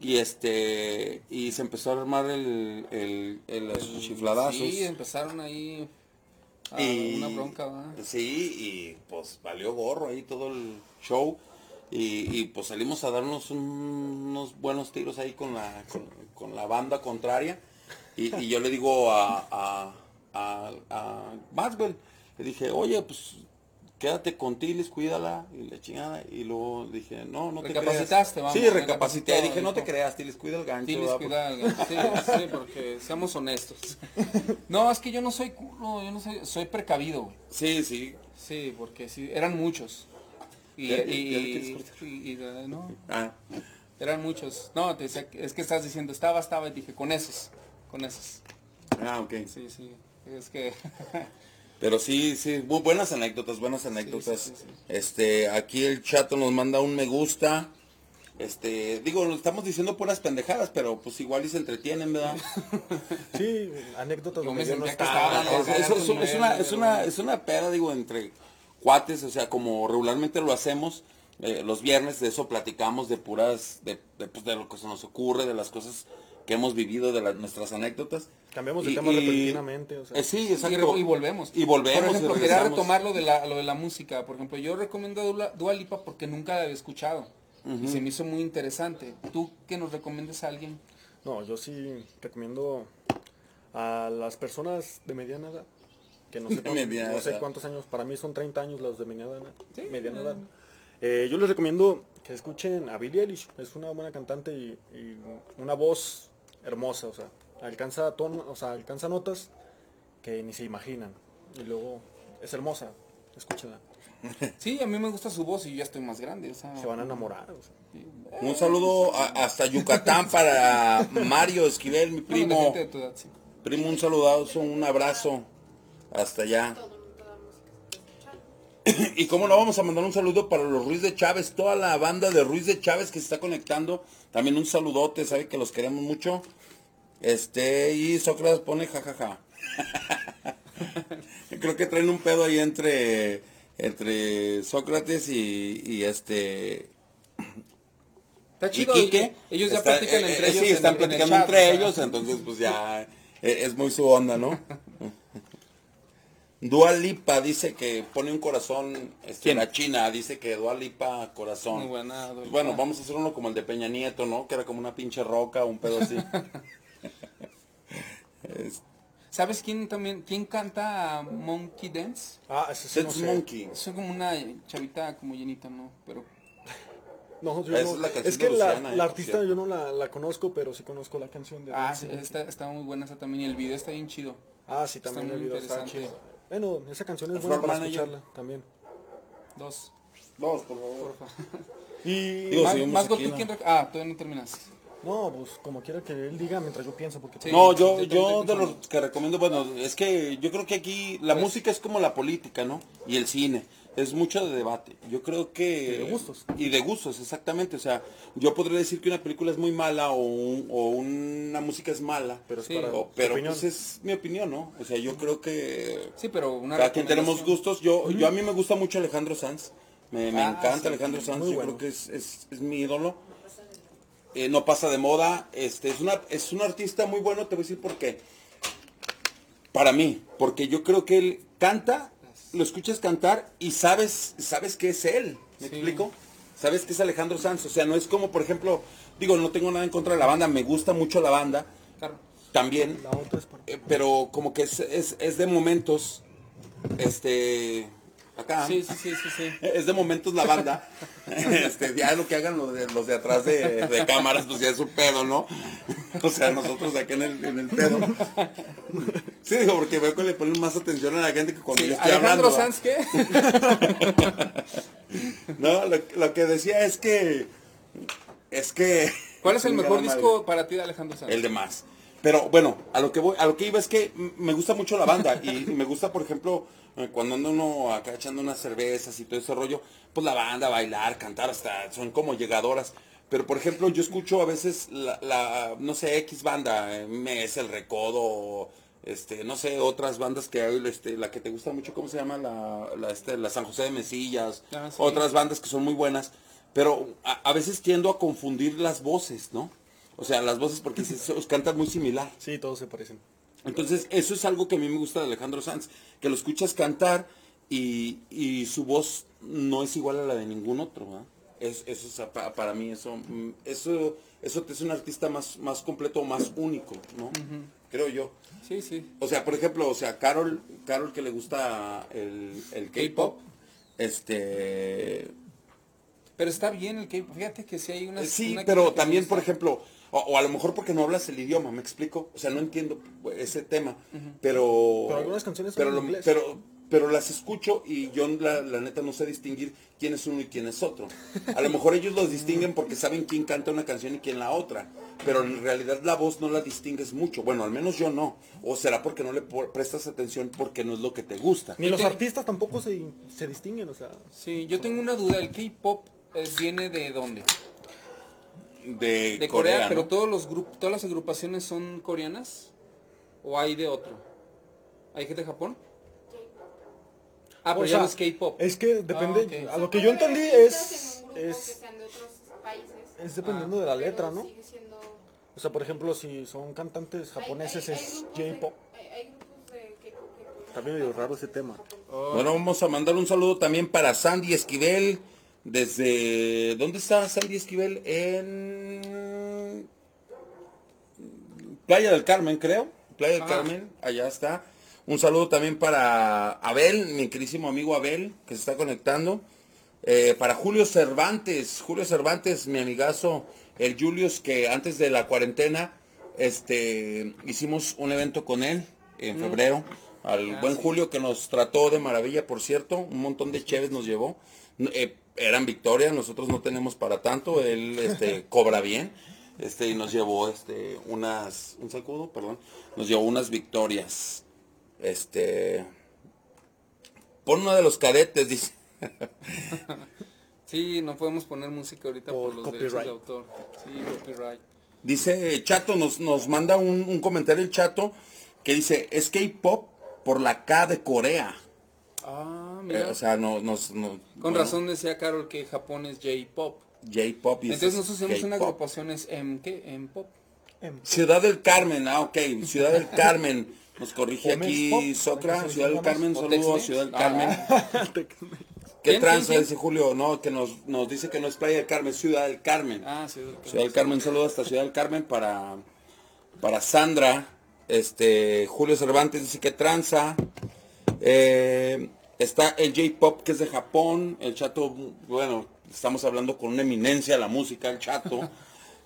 y este y se empezó a armar el, el, el- esos chifladazos. Sí, empezaron ahí a Y- una bronca, ¿verdad? Sí, y pues valió gorro ahí todo el show. Y, y, pues salimos a darnos un- unos buenos tiros ahí con la, con, con la banda contraria. Y, y yo le digo a, a, a, a Maxwell, le dije, oye, pues quédate con Tilis, cuídala, y la chingada. Y luego dije, no, no te creas. Recapacitaste, vamos, Sí, recapacité. Dije, no te creas, Tilis, cuida el gancho. Cuidado, sí, sí, porque seamos honestos. No, es que yo no soy culo, yo no soy, soy precavido, güey. Sí, sí. Sí, porque sí, eran muchos. Y, ¿Ya- ya- y- y- y- no, Ah, eran muchos. No, te decía, es que estás diciendo, estaba, estaba, y dije, con esos, con esos. ah, ok. Sí, sí, es que... Pero sí, sí, bu- buenas anécdotas, buenas anécdotas. sí, sí, sí. Este, aquí el chato nos manda un me gusta. Este, digo, lo estamos diciendo puras pendejadas, pero pues igual y se entretienen, ¿verdad? Sí, anécdotas Yo donde me yo no sentía que estaba. estaba- Es, es- es- es una, es, una, es una peda, digo, entre cuates, o sea, como regularmente lo hacemos, eh, los viernes de eso platicamos de puras, de, de, pues, de lo que se nos ocurre, de las cosas que hemos vivido, de las, nuestras anécdotas. Cambiamos de Y- tema y- repentinamente. O sea, Eh, sí, Y, exacto. y volvemos. Y volvemos, Por ejemplo, quería retomar lo de, la, lo de la música. Por ejemplo, yo recomiendo Dua, Dua Lipa porque nunca la había escuchado. Y se me hizo muy interesante. ¿Tú que nos recomiendas a alguien? No, yo sí recomiendo a las personas de mediana edad, que no sé, cuántos, no sé cuántos años, para mí son 30 años los de mediana edad. Sí, mediana edad. Eh, yo les recomiendo que escuchen a Billie Eilish, es una buena cantante y, y una voz hermosa, o sea, alcanza tono, o sea, alcanza notas que ni se imaginan. Y luego es hermosa, escúchenla, Sí, a mí me gusta su voz y yo ya estoy más grande. o sea, se van a enamorar. o sea. Un saludo a- hasta Yucatán para Mario Esquivel, mi primo. gente de tu edad, sí. Primo, un saludazo, un abrazo. Hasta allá. Y cómo no vamos a mandar un saludo para los Ruiz de Chávez, toda la banda de Ruiz de Chávez que se está conectando. También un saludote, sabe que los queremos mucho. Este, y Sócrates pone jajaja. Creo que traen un pedo ahí entre entre Sócrates y, y este Está y chido. Quique. Ellos ya Está- platican eh, entre eh, ellos. Sí, en están en el platicando chat, entre ellos, entonces pues ya eh, es muy su onda, ¿no? Dua Lipa dice que pone un corazón, este, ¿Quién? la China dice que Dua Lipa corazón. Muy buena, Dua Pues Lipa. bueno, vamos a hacer uno como el de Peña Nieto, ¿no? Que era como una pinche roca, un pedo así. Es- ¿Sabes quién también? ¿Quién canta Monkey Dance? Ah, ese sí no Dead sé. Monkey. Es como una chavita como llenita, ¿no? Pero No, yo Esa no- es la canción es que de la, Luciana, la por artista cierto. yo no la, la conozco, pero sí conozco la canción de ah, sí, está, está muy buena esa también y el video está bien chido. Ah, sí, también Está el muy video está chido. Bueno, esa canción es buena para Manager. escucharla también. Dos. Dos, por favor. Y Digo, más, más aquí, golpe, ¿no? ¿quién rec- Ah, todavía no terminas. no, pues como quiera que él diga mientras yo pienso, porque Sí. No, yo, yo de los que recomiendo, bueno, es que yo creo que aquí la Pues- música es como la política, ¿no? Y el cine. Es mucho de debate. Yo creo que... Y de gustos. Y de gustos, exactamente. O sea, yo podría decir que una película es muy mala o, un- o una música es mala. pero es Sí. para o- pero pues es mi opinión, ¿no? O sea, yo creo que Sí, pero una cada quien tenemos gustos. Yo, yo a mí me gusta mucho Alejandro Sanz. Me, me Ah, encanta sí, Alejandro Sanz. Yo creo que es, es, es mi ídolo. Eh, no pasa de moda. Este es una es un artista muy bueno. Te voy a decir por qué. Para mí, porque yo creo que él canta, lo escuchas cantar y sabes sabes que es él. ¿Me Sí. explico? Sabes que es Alejandro Sanz. O sea, no es como, por ejemplo, digo, no tengo nada en contra de la banda. Me gusta mucho la banda. Claro. También. La otra es. Eh, pero como que es, es, es de momentos, este, acá. Sí, sí, sí, sí, sí. Es de momentos la banda. Este, ya lo que hagan los de, los de atrás de, de cámaras, pues ya es un pedo, ¿no? O sea, nosotros aquí en el, en el pedo. Sí, digo, porque veo que le ponen más atención a la gente que cuando Sí, yo estoy Alejandro hablando. Sanz, ¿qué? No, lo, lo que decía es que... Es que... ¿Cuál es el mejor disco para ti de Alejandro Sanz? El de más. Pero bueno, a lo que voy, a lo que iba es que me gusta mucho la banda y me gusta, por ejemplo, eh, cuando anda uno acá echando unas cervezas y todo ese rollo, pues la banda, bailar, cantar, hasta son como llegadoras. Pero por ejemplo, yo escucho a veces la, la, no sé, X banda, MS, El Recodo, este, no sé, otras bandas que hay, este, la que te gusta mucho, ¿cómo se llama? La, la, este, la San José de Mesillas, Ah, sí. otras bandas que son muy buenas, pero a, a veces tiendo a confundir las voces, ¿no? O sea, las voces porque se, se- cantan muy similar. Sí, todos se parecen. Entonces, eso es algo que a mí me gusta de Alejandro Sanz, que lo escuchas cantar y, y su voz no es igual a la de ningún otro, ¿verdad? Es, eso es, pa- para mí, eso, mm, eso, eso te hace un artista más, más completo, más único, ¿no? Creo yo. Sí, sí. O sea, por ejemplo, o sea, Carol, Carol que le gusta el, el K-pop, este, Pero está bien el que fíjate que sí hay una Eh, Sí, una pero también, por ejemplo, o, o a lo mejor porque no hablas el idioma, ¿me explico? O sea, no entiendo ese tema, pero... Pero algunas canciones son pero, en lo- inglés. pero, pero las escucho y yo la, la neta no sé distinguir quién es uno y quién es otro. A lo mejor ellos los distinguen porque saben quién canta una canción y quién la otra, pero en realidad la voz no la distingues mucho. Bueno, al menos yo no. O será porque no le prestas atención porque no es lo que te gusta. Ni los artistas tampoco se, se distinguen, o sea. Sí, yo tengo una duda, el K-pop eh, viene de dónde? De, De Corea, ¿no? pero todos los grupos, todas las agrupaciones son coreanas o hay de otro? ¿Hay de Japón? Ah, pero O ya sea, no es K-pop. Es que depende, Ah, ok. a lo que yo entendí es, es, es, de otros países, es dependiendo de la letra, ¿no? sigue siendo- O sea, por ejemplo, si son cantantes japoneses hay- hay- es hay J-pop. Está medio raro ese tema. Bueno, vamos a mandar un saludo también para Sandy Esquivel. Desde. ¿Dónde está Sandy Esquivel? En. Playa del Carmen, creo. Playa del Ah. Carmen, allá está. Un saludo también para Abel, mi querísimo amigo Abel, que se está conectando. Eh, para Julio Cervantes, Julio Cervantes, mi amigazo, el Julius, que antes de la cuarentena, este, hicimos un evento con él en febrero. Al Ah, buen sí. Julio que nos trató de maravilla, por cierto, un montón de cheves nos llevó. Eh, eran victorias, nosotros no tenemos para tanto, él este, cobra bien. Este, y nos llevó este, unas, un sacudo, perdón, nos llevó unas victorias. Este, pon uno de los cadetes, dice. Sí, no podemos poner música ahorita por, Por los derechos de copyright. autor. Sí, copyright. Dice Chato, nos, nos manda un, un comentario el Chato que dice, es K-pop por la K de Corea. Ah, Eh, o sea, no, nos, no- Con bueno, razón decía Carol que Japón es J-pop. J-pop y Entonces nosotros hacemos una agrupación es en qué? En pop. Ciudad del Carmen, ah, ok, Ciudad del Carmen. Nos corrige aquí Socra, ¿para qué se Ciudad del? Carmen, ¿O saludos a Tex-Mex? Ciudad del Ah. Carmen. ¿Qué ¿Quién, tranza? Dice Julio, no, que nos, nos dice que no es Playa del Carmen, Ciudad del Carmen. Ah, sí. Ciudad del Carmen, saludos hasta Ciudad del Carmen para, para Sandra. Este, Julio Cervantes dice que tranza. Eh, está el J-Pop que es de Japón. El chato, bueno, estamos hablando con una eminencia de la música, el chato.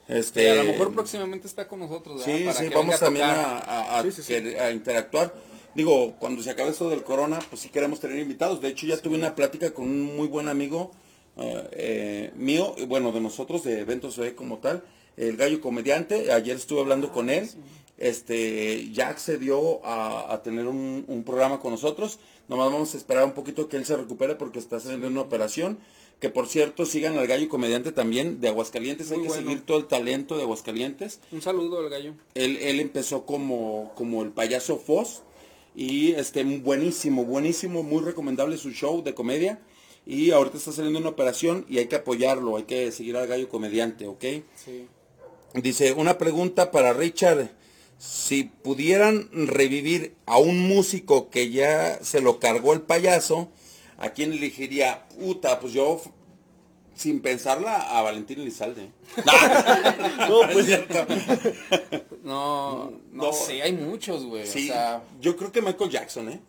Este, a lo mejor próximamente está con nosotros, ¿verdad? Sí, Para sí, que vamos también a, a- a Sí, sí, sí. querer- a interactuar. Digo, cuando se acabe esto del corona, pues sí queremos tener invitados. De hecho, ya tuve una plática con un muy buen amigo eh, eh, mío, bueno, de nosotros, de Eventos B como tal, el gallo comediante. Ayer estuve hablando con él. Este, ya accedió a, a tener un, un programa con nosotros. Nomás vamos a esperar un poquito que él se recupere porque está haciendo una operación. Que por cierto, sigan al gallo comediante también de Aguascalientes. Hay que seguir todo el talento de Aguascalientes. Un saludo al gallo. Él, él empezó como, como el payaso Foz y este buenísimo, buenísimo, muy recomendable su show de comedia y ahorita está saliendo una operación y hay que apoyarlo, hay que seguir al gallo comediante, ¿ok? Sí. Dice, una pregunta para Richard, si pudieran revivir a un músico que ya se lo cargó el payaso, ¿a quién elegiría? Puta, pues yo sin pensarla a Valentín Elizalde. No, pues No, no, No. sé, hay muchos, güey. Sí, O sea, yo creo que Michael Jackson, ¿eh?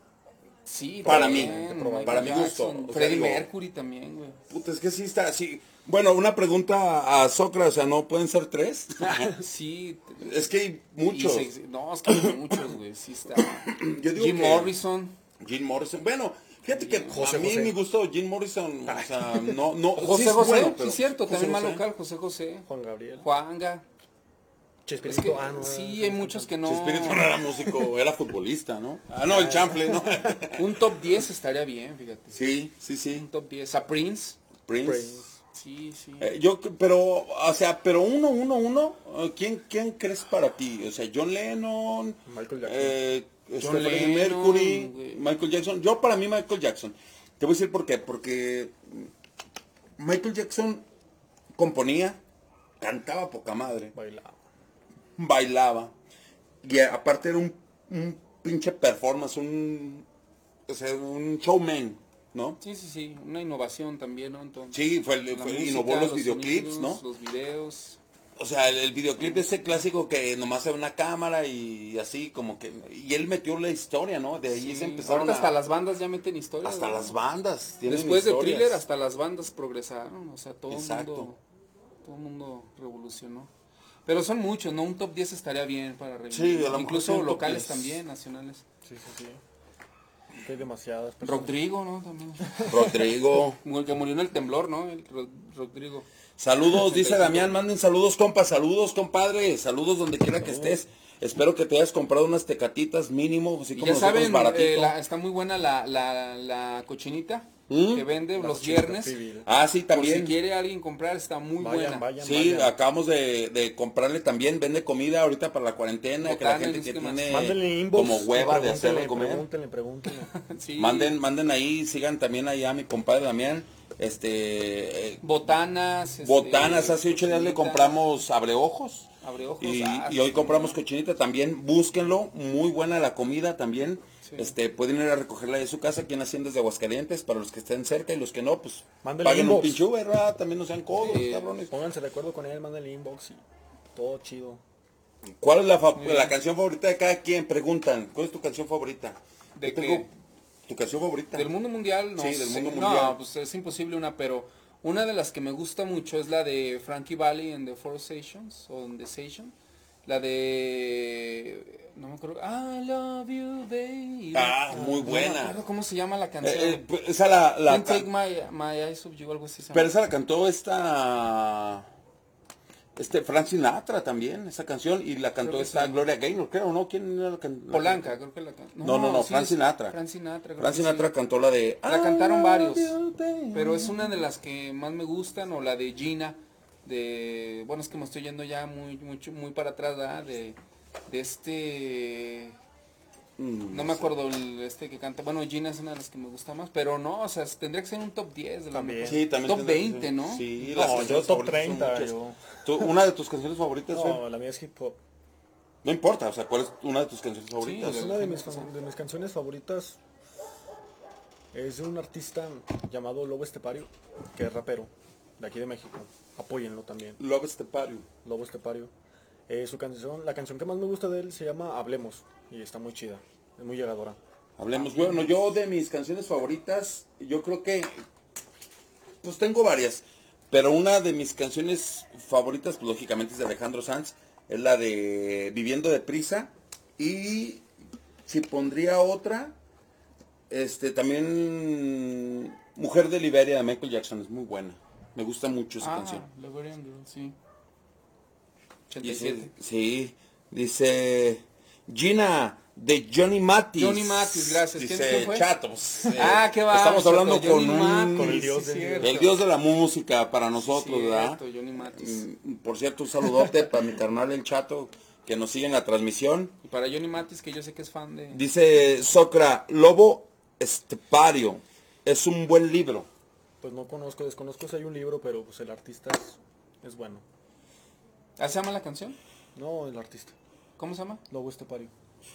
Sí, Para también, mí, para mi gusto. Jackson, O sea, Freddie digo- Mercury también, güey. Puta, es que sí está así. Bueno, una pregunta a Sócrates, o sea, ¿no pueden ser tres? Sí. es que hay muchos. se- no, es que hay muchos, güey. Sí está. Yo digo Jim que- Morrison. Jim Morrison. Bueno, fíjate que José a mí José. mi gusto Jim Morrison, o sea, no, no. José sí es José, bueno, sí pero- es cierto, José también más local, José José. Juan Gabriel. Juanga. Es Chespirito. que ah, no, sí, hay muchos que no. Chespirito no era músico, era futbolista, ¿no? Ah, no, el chanfle, ¿no? Un top 10 estaría bien, fíjate. sí, sí, Un sí. top 10. A Prince. Prince. Prince. Sí, sí. Eh, yo, pero, o sea, pero uno, uno, uno, eh, ¿quién, quién crees para ti? O sea, John Lennon, Michael Jackson. eh, John Freddie Lennon, Mercury, güey. Michael Jackson. Yo para mí Michael Jackson. Te voy a decir por qué. Porque Michael Jackson componía, cantaba poca madre, Bailaba. bailaba y a- aparte era un, un pinche performance, un, o sea, un showman, ¿no? Sí, sí, sí. Una innovación también, ¿no? Entonces, Sí, fue, el- fue- música, innovó los, videoclips, sonidos, ¿no? Los videos. O sea, el, el videoclip ese clásico que nomás ve una cámara y así como que... Y él metió la historia, ¿no? De ahí Sí, se empezaron a- hasta las bandas ya meten historias. hasta ¿no? las bandas. tienen Después de. Thriller hasta las bandas progresaron, o sea, todo el mundo todo el mundo revolucionó. Pero son muchos, ¿no? Un top 10 estaría bien para revivir. Sí, a lo mejor sí, Incluso locales 10. también, nacionales. Sí, sí, sí. Que hay demasiadas personas. Rodrigo, ¿no? También. Rodrigo. Mu- que murió en el temblor, ¿no? El Ro- Rodrigo. Saludos, dice Damián, manden saludos, compa, saludos, compadre, saludos donde quiera que estés. Espero que te hayas comprado unas tecatitas mínimo, así como ya saben, eh, la- está muy buena la, la, la cochinita ¿Mm? que vende los viernes. Ah, sí, Por si también. quiere alguien comprar, está muy Vayan, buena. vayan, Sí, vayan. acabamos de, de comprarle también, vende comida ahorita para la cuarentena, que la gente que tiene Mándenle inbox. como hueva de hacerle comer. Pregúntenle, pregúntenle. Sí. Manden, manden ahí, sigan también ahí a mi compadre Damián. Este, eh, Botanas. este, botanas, hace ocho días le compramos abreojos. Abreojos. Y, ah, y hoy sí. compramos cochinita también, búsquenlo, muy buena la comida también. Sí. Este, pueden ir a recogerla de su casa aquí en Haciendas de Aguascalientes, para los que estén cerca y los que no, pues Mándenle paguen un inbox. pinche Uber, ¿verdad? también no sean codos, Sí. cabrones. Pónganse de acuerdo con él, mándenle inbox y todo chido. ¿Cuál es la, fa- la canción favorita de cada quien? Preguntan, ¿cuál es tu canción favorita? ¿De Yo tengo qué? Tu canción favorita. Del mundo mundial, no Sí, del sé. mundo No, mundial. pues es imposible una, pero una de las que me gusta mucho es la de Frankie Valli en The Four Stations, o en The Station. La de... No me acuerdo. I love you, baby. Ah, muy No me buena. acuerdo cómo se llama la Eh, canción. eh, pues, esa la, la Can't ca- take my, my eyes off you, algo así se llama. pero esa la cantó esta este Frank Sinatra también, esa canción, y la cantó esta sí. Gloria Gaynor, creo, ¿no? ¿Quién era la can- la Polanca, creo que la cantó. No, no, no, sí, Frank Sinatra. Frank Sinatra. Frank Sinatra sí. cantó la de La cantaron varios. Pero es una de las que más me gustan, o la de Gina, de, bueno, es que me estoy yendo ya muy, mucho, muy para atrás, ¿verdad? De, de este, Mm, no me acuerdo el, este que canta, bueno, Gina es una de las que me gusta más, pero no, o sea, tendría que ser un top 10 de la También. Sí, también Top tendrá que 20, ser. ¿no? Sí, las No, yo top favoritas son 30. muchas. Yo. ¿Tú- ¿Una de tus canciones favoritas? No, la mía es hip hop. No importa, o sea, ¿cuál es una de tus canciones favoritas? Sí, Una de mis, de mis canciones favoritas es de un artista llamado Lobo Estepario, que es rapero, de aquí de México. Apóyenlo también, Love Estepario. Lobo Estepario. Eh, su canción, la canción que más me gusta de él se llama Hablemos y está muy chida, es muy llegadora. Hablemos, bueno, yo de mis canciones favoritas, yo creo que, pues tengo varias, pero una de mis canciones favoritas, pues lógicamente es de Alejandro Sanz, es la de Viviendo de Prisa, y si pondría otra, este, también Mujer de Liberia de Michael Jackson, es muy buena, me gusta mucho esa Ah, canción. Liberian Girl, sí. Dice, 87. sí, dice Gina de Johnny Matis. Johnny Mathis, gracias. ¿Quién- Dice quién fue? Chato. pues, eh, Ah, qué va. Estamos hablando Johnny con un, Mathis, con el dios sí, del cierto. el dios de la música para nosotros, ¿verdad? Johnny. Mm, Por cierto, un saludote para mi carnal el Chato que nos sigue en la transmisión. Y para Johnny Mathis, que yo sé que es fan de... Dice Socra, Lobo Estepario, es un buen libro. Pues no conozco, desconozco si hay un libro, pero pues el artista es, es bueno. ¿Ah, se llama la canción? No, el artista, ¿Cómo se llama? Lobo Estepario.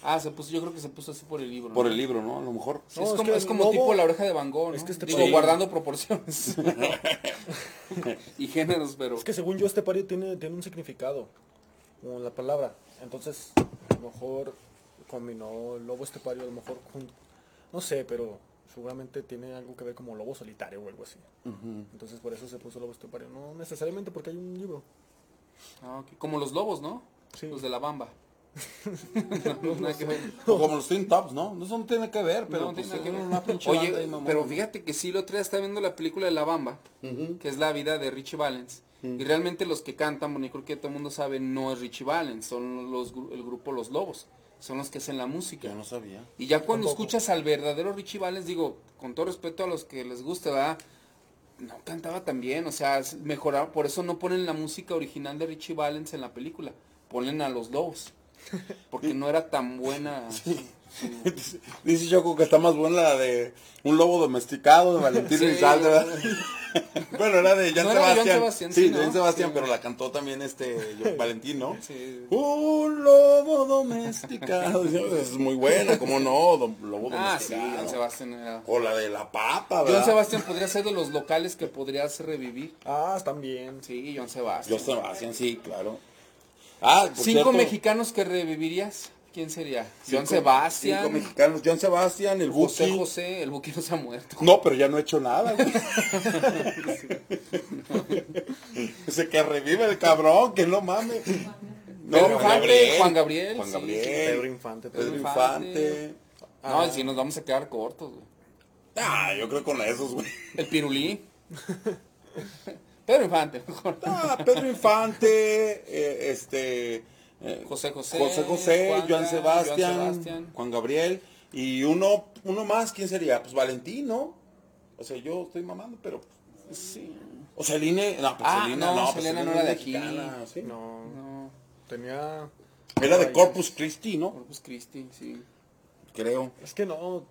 Ah, se puso, yo creo que se puso así por el libro. ¿no? Por el libro, ¿no? A lo mejor. No, es, es como, es como Lobo- tipo la oreja de Van Gogh, ¿no? es que este Digo, guardando proporciones. y géneros, pero... Es que según yo Estepario tiene, tiene un significado, como la palabra. Entonces, a lo mejor combinó Lobo Estepario, a lo mejor jun- No sé, pero seguramente tiene algo que ver como lobo solitario o algo así. Entonces por eso se puso lobo estepario. No necesariamente porque hay un libro. Ah. Como los lobos, ¿no? Sí. Los de la bamba. no, nada que ver. O Como los Twin Tops, ¿no? Eso no tiene que ver, pero No, pues, tiene que ver. una Oye, pero fíjate que sí, el otro día estaba viendo la película de La Bamba, que es la vida de Richie Valens. Y realmente los que cantan, bueno, yo creo que todo el mundo sabe, no es Richie Valens, son los, el grupo Los Lobos. Son los que hacen la música. Yo no sabía. Y ya cuando escuchas al verdadero Richie Valens, digo, con todo respeto a los que les gusta, ¿verdad? No cantaba tan bien, o sea, es mejorar, por eso no ponen la música original de Richie Valens en la película, ponen a los lobos, porque no era tan buena. Dice Choco que está más buena la de un lobo domesticado de Valentín Sí. Bueno, era de Jan No, de Joan Sebastián. Sebastián, sí, sí, de ¿no? Jan Sebastián, Sí. pero la cantó también este Valentín, ¿no? Sí. Un lobo domesticado. Es muy buena, ¿cómo no? Dom- Lobo Ah, sí, domesticado. John Sebastián era. O la de la papa, ¿verdad? John Sebastián podría ser de los locales que podrías revivir. Ah, están bien. Sí, John Sebastián. John Sebastián, sí, claro. Ah, Cinco cierto, mexicanos que revivirías. ¿Quién sería? cinco- John Sebastián. Cinco mexicanos. John Sebastián, el Buki. José, el Buki no se ha muerto. No, pero ya no he hecho nada, güey. Ese que revive el cabrón, que no mames. No, Pedro Infante, Juan Gabriel, Juan sí, Gabriel. Pedro Infante. Pedro Pedro Infante. No, si nos vamos a quedar cortos, güey. Ah, yo creo con esos, güey. El pirulí. Pedro Infante, mejor. Ah, Pedro Infante, eh, este... eh, José José, José José, Juanga, Joan Sebastián, Joan Sebastián. Juan Gabriel. Y uno, uno más, ¿quién sería? Pues Valentín, ¿no? O sea, yo estoy mamando, pero... Sí. O Celine, no, pues Ah, Selena, no, no, pues Selena no Selena era de aquí. mexicana, ¿sí? No, No, tenía... Era de. Corpus Christi, ¿no? Corpus Christi, sí. Creo. Es que no...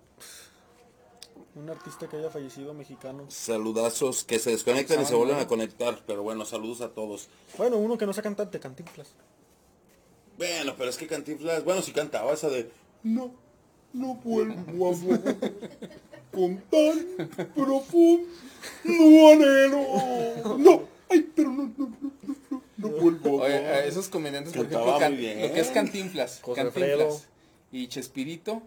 Un artista que haya fallecido mexicano. Saludazos que se desconectan y se vuelven a conectar. Pero bueno, saludos a todos. Bueno, uno que no sea cantante, Cantinflas. Bueno, pero es que Cantinflas, bueno, si cantaba esa de No, no vuelvo a con tan profundo anhelo. No, ay, pero no, no, no, no, no, vuelvo a Oye, a esos comediantes, por Cantaba ejemplo, can- muy bien. lo que es Cantinflas, José Cantinflas Alfredo. y Chespirito,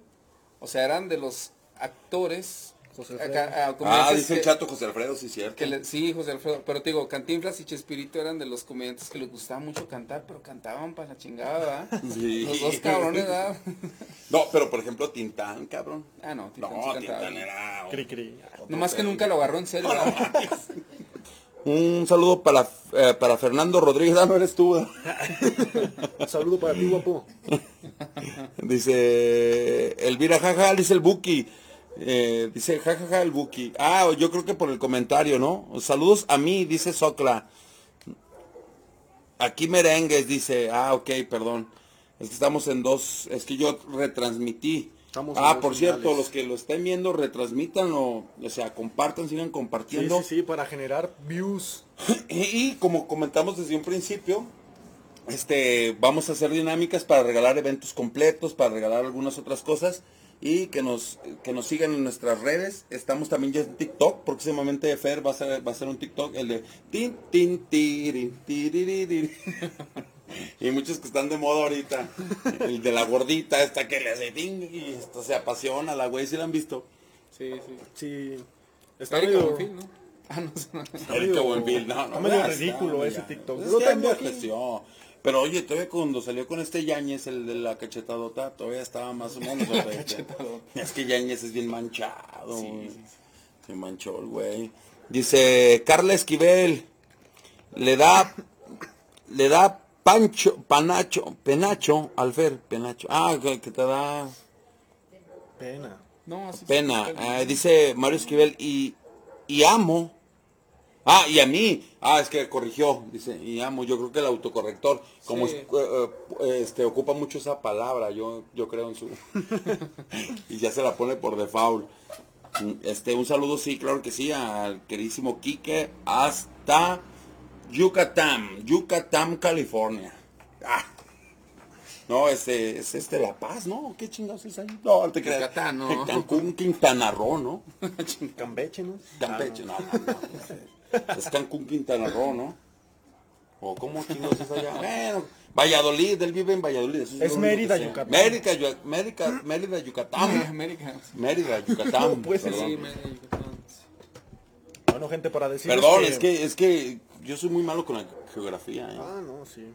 o sea, eran de los actores, José acá- Alfredo. ah, Ah, dice el chato José Alfredo, sí, cierto. que le- sí, José Alfredo, pero te digo, Cantinflas y Chespirito eran de los comediantes que les gustaba mucho cantar, pero cantaban para la chingada, ¿verdad? Sí. Los dos cabrones, ¿verdad? No, pero por ejemplo, Tintán, cabrón. Ah, no, Tintán sí No, cantaba Tintán era... Cri cri. Nomás que nunca lo agarró en serio, ¿verdad? Un saludo para, eh, para Fernando Rodríguez. Ah, no eres tú. Un saludo para ti, guapo. Dice Elvira, jaja, dice el Buki. Eh, dice jajaja el Buki. Ah, yo creo que por el comentario, ¿no? Saludos a mí, dice Socla. Aquí merengues, dice. Ah, ok, perdón. Es que estamos en dos. Es que yo retransmití. Estamos ah, por cierto, los que lo estén viendo, retransmítanlo. O sea, compartan, sigan Sí, compartiendo. sí, sí, para generar views. Y, y como comentamos desde un principio, este, vamos a hacer dinámicas para regalar eventos completos, para regalar algunas otras cosas y que nos, que nos sigan en nuestras redes. Estamos también ya en TikTok, próximamente Fer va a hacer, va a hacer un TikTok, el de tin, tin, tirin, tiririri. Y muchos que están de moda ahorita. El de la gordita, esta que le hace ting, y esto se apasiona, la güey, si la han visto? Sí, sí. Sí. Está Erika medio, Buenfil, ¿no? Ah, no, no. Erika Buenfil, no, no. está medio ridículo está, ese. TikTok. Es que tengo aquí. envejeció. Pero oye, todavía cuando salió con este Yañez, el de la cachetadota, todavía estaba más o menos. es que Yañez es bien manchado. güey. Se manchó el güey. Dice Carla Esquivel, le da, le da pancho, panacho, penacho, al Fer, penacho. Ah, que, que te da Pena. No, así pena. sí, Ah, dice Mario Esquivel, y, y amo. Ah, y a mí. Ah, es que corrigió. Dice, y amo. Yo creo que el autocorrector, como Sí. es- eh, eh, este, ocupa mucho esa palabra, yo, yo creo en su... y ya se la pone por default. Este, un saludo, sí, claro que sí, al queridísimo Quique hasta Yucatán, Yucatán, California. Ah. No, este, es este La Paz, ¿no? ¿Qué chingados es ahí? No, te creas. Yucatán, ¿no? Cancún, Quintana Roo, ¿no? Campeche, ¿no? Campeche, no, no, no. Es Cancún, Quintana Roo, ¿no? ¿O cómo chingados es allá? Bueno, Valladolid, él vive en Valladolid. eso Es lo único Mérida. Yucatán. Mérida, Yu- Mérida, Mérida, Yucatán. América. Mérida, Yucatán. pues, sí, Mérida, Yucatán. Bueno, gente, para decirles Perdón, es que, es que yo soy muy malo con la geografía. ¿eh? Ah, no, sí.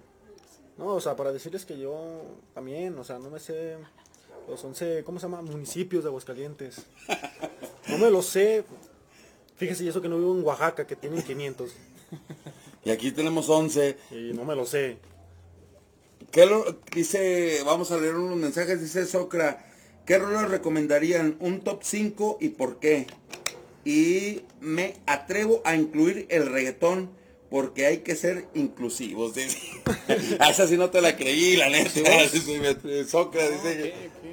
No, o sea, para decirles que yo también, o sea, no me sé los 11, ¿cómo se llama? Municipios de Aguascalientes. No me los sé. Fíjese, y eso que no vivo en Oaxaca, que tienen 500. Y aquí tenemos 11. Y no me lo sé. ¿Qué lo, dice, vamos a leer unos mensajes, dice Socra, ¿qué rolas recomendarían? Un top 5 y por qué? Y me atrevo a incluir el reggaetón porque hay que ser inclusivos. dice. A esa sí no te la creí, la neta. Socra dice que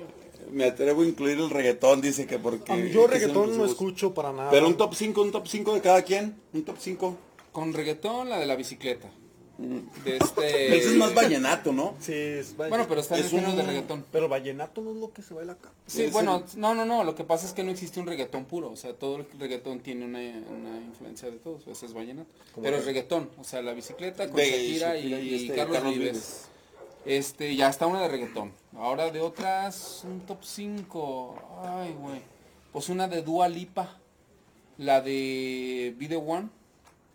me atrevo a incluir el reggaetón, dice que porque... A mí hay yo reggaetón no escucho para nada. Pero un top 5, un top 5 de cada quien, un top 5. Con reggaetón, la de la bicicleta. De este... Ese es más vallenato, ¿no? Sí, es valle- Bueno, pero está en Es de reggaetón. Pero vallenato no es lo que se baila acá. Sí, Es bueno, no, no, no, lo que pasa es que no existe un reggaetón puro, o sea, todo el reggaetón tiene una, una influencia de todos, ese es vallenato. Pero es reggaetón, o sea, la bicicleta con De Shakira, y, Shakira y y este, Carlos, Carlos Vives. Vives. Este, ya está una de reggaetón. Ahora de otras, un top 5. Ay, güey. Pues una de Dua Lipa. La de Be The One.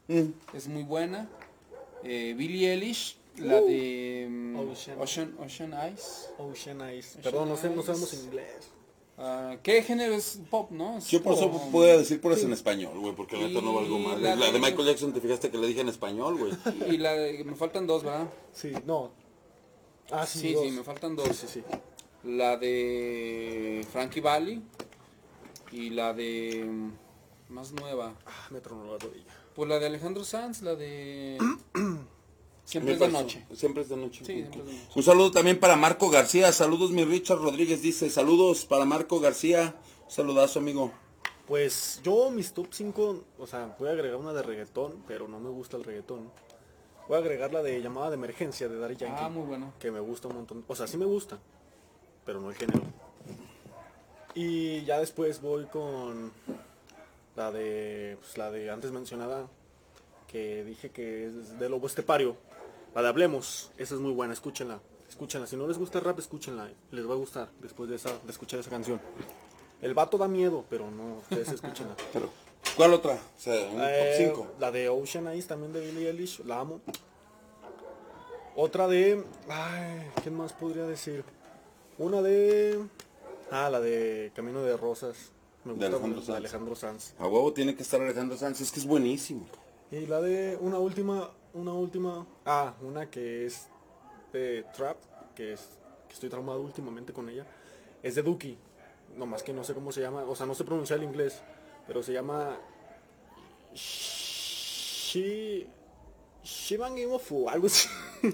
Mm. Es muy buena. Eh, Billie Eilish. La de mm, Ocean. Ocean, Ocean Eyes. Ocean Eyes. Perdón, no sé, no sabemos inglés. Ah, ¿Qué género es pop, no? Es Yo por eso puedo decir puras en español, güey, porque la neta no valgo más. la La, de- de Michael Jackson, te fijaste que le dije en español, güey. Y la de, me faltan dos, ¿verdad? Sí, no. Ah, sí, Sí, me faltan dos. Sí, sí. La de Frankie Valli y la de mm, más nueva. Ah, me tronó la rodilla. Pues la de Alejandro Sanz, la de Siempre es de noche. Siempre es de noche. Sí, siempre es de noche. Un saludo también para Marco García. Saludos, mi Richard Rodríguez dice. Saludos para Marco García. Un saludazo, amigo. Pues yo mis top 5, o sea, voy a agregar una de reggaetón, pero no me gusta el reggaetón. Voy a agregar la de llamada de emergencia de Daddy Yankee. Ah, muy bueno. Que me gusta un montón. O sea, sí me gusta, pero no el género. Y ya después voy con la de, pues, la de antes mencionada, que dije que es de Lobo Estepario. La de Hablemos, esa es muy buena, escúchenla. Escúchenla, si no les gusta el rap, escúchenla. Les va a gustar después de, esa, de escuchar esa canción. El vato da miedo, pero no, ustedes escúchenla. Pero, ¿Cuál otra? O sea, un Eh, top 5. La de Ocean Eyes también de Billie Eilish, la amo. Otra de... Ay, ¿quién más podría decir? Una de... Ah, la de Camino de Rosas. Me De gusta Alejandro mucho, de Sanz. Alejandro Sanz. A huevo tiene que estar Alejandro Sanz. Es que es buenísimo. Y la de una última, una última... Ah, una que es de Trap, que, es, que estoy traumado últimamente con ella. Es de Duki. Nomás que no sé cómo se llama, o sea, no sé pronunciar el inglés, pero se llama... Shi... Shiban Imofu, algo así.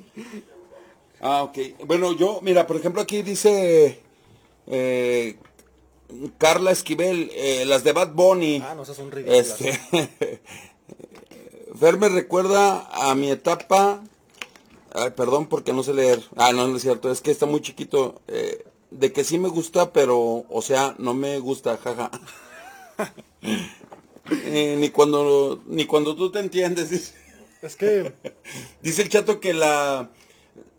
Ah, ok. Bueno, yo, mira, por ejemplo, aquí dice eh, Carla Esquivel, eh, las de Bad Bunny. Ah, no, esas son ridículas. Este, Fer me recuerda a mi etapa. Ay, perdón porque no sé leer. Ah, no, no es cierto, es que está muy chiquito. eh, de que sí me gusta, pero, o sea, no me gusta, jaja. Eh, ni cuando ni cuando tú te entiendes. Dice, Es que... dice el chato que la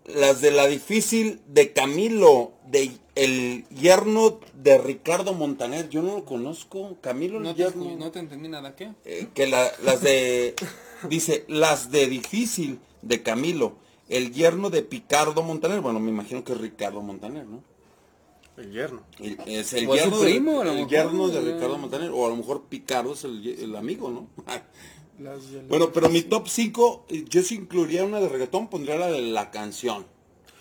las de la difícil de Camilo, de el yerno de Ricardo Montaner. Yo no lo conozco. Camilo el No te, yerno. no te entendí nada, ¿qué? Eh, que la- las de dice las de difícil de Camilo el yerno de Picardo Montaner bueno me imagino que es Ricardo Montaner no El yerno. El- es el O es su yerno de- primo, a lo el mejor, yerno de. Ricardo Montaner o a lo mejor Picardo es el, amigo no bueno pero mi top 5 yo sí incluiría una de reggaetón pondría la de la canción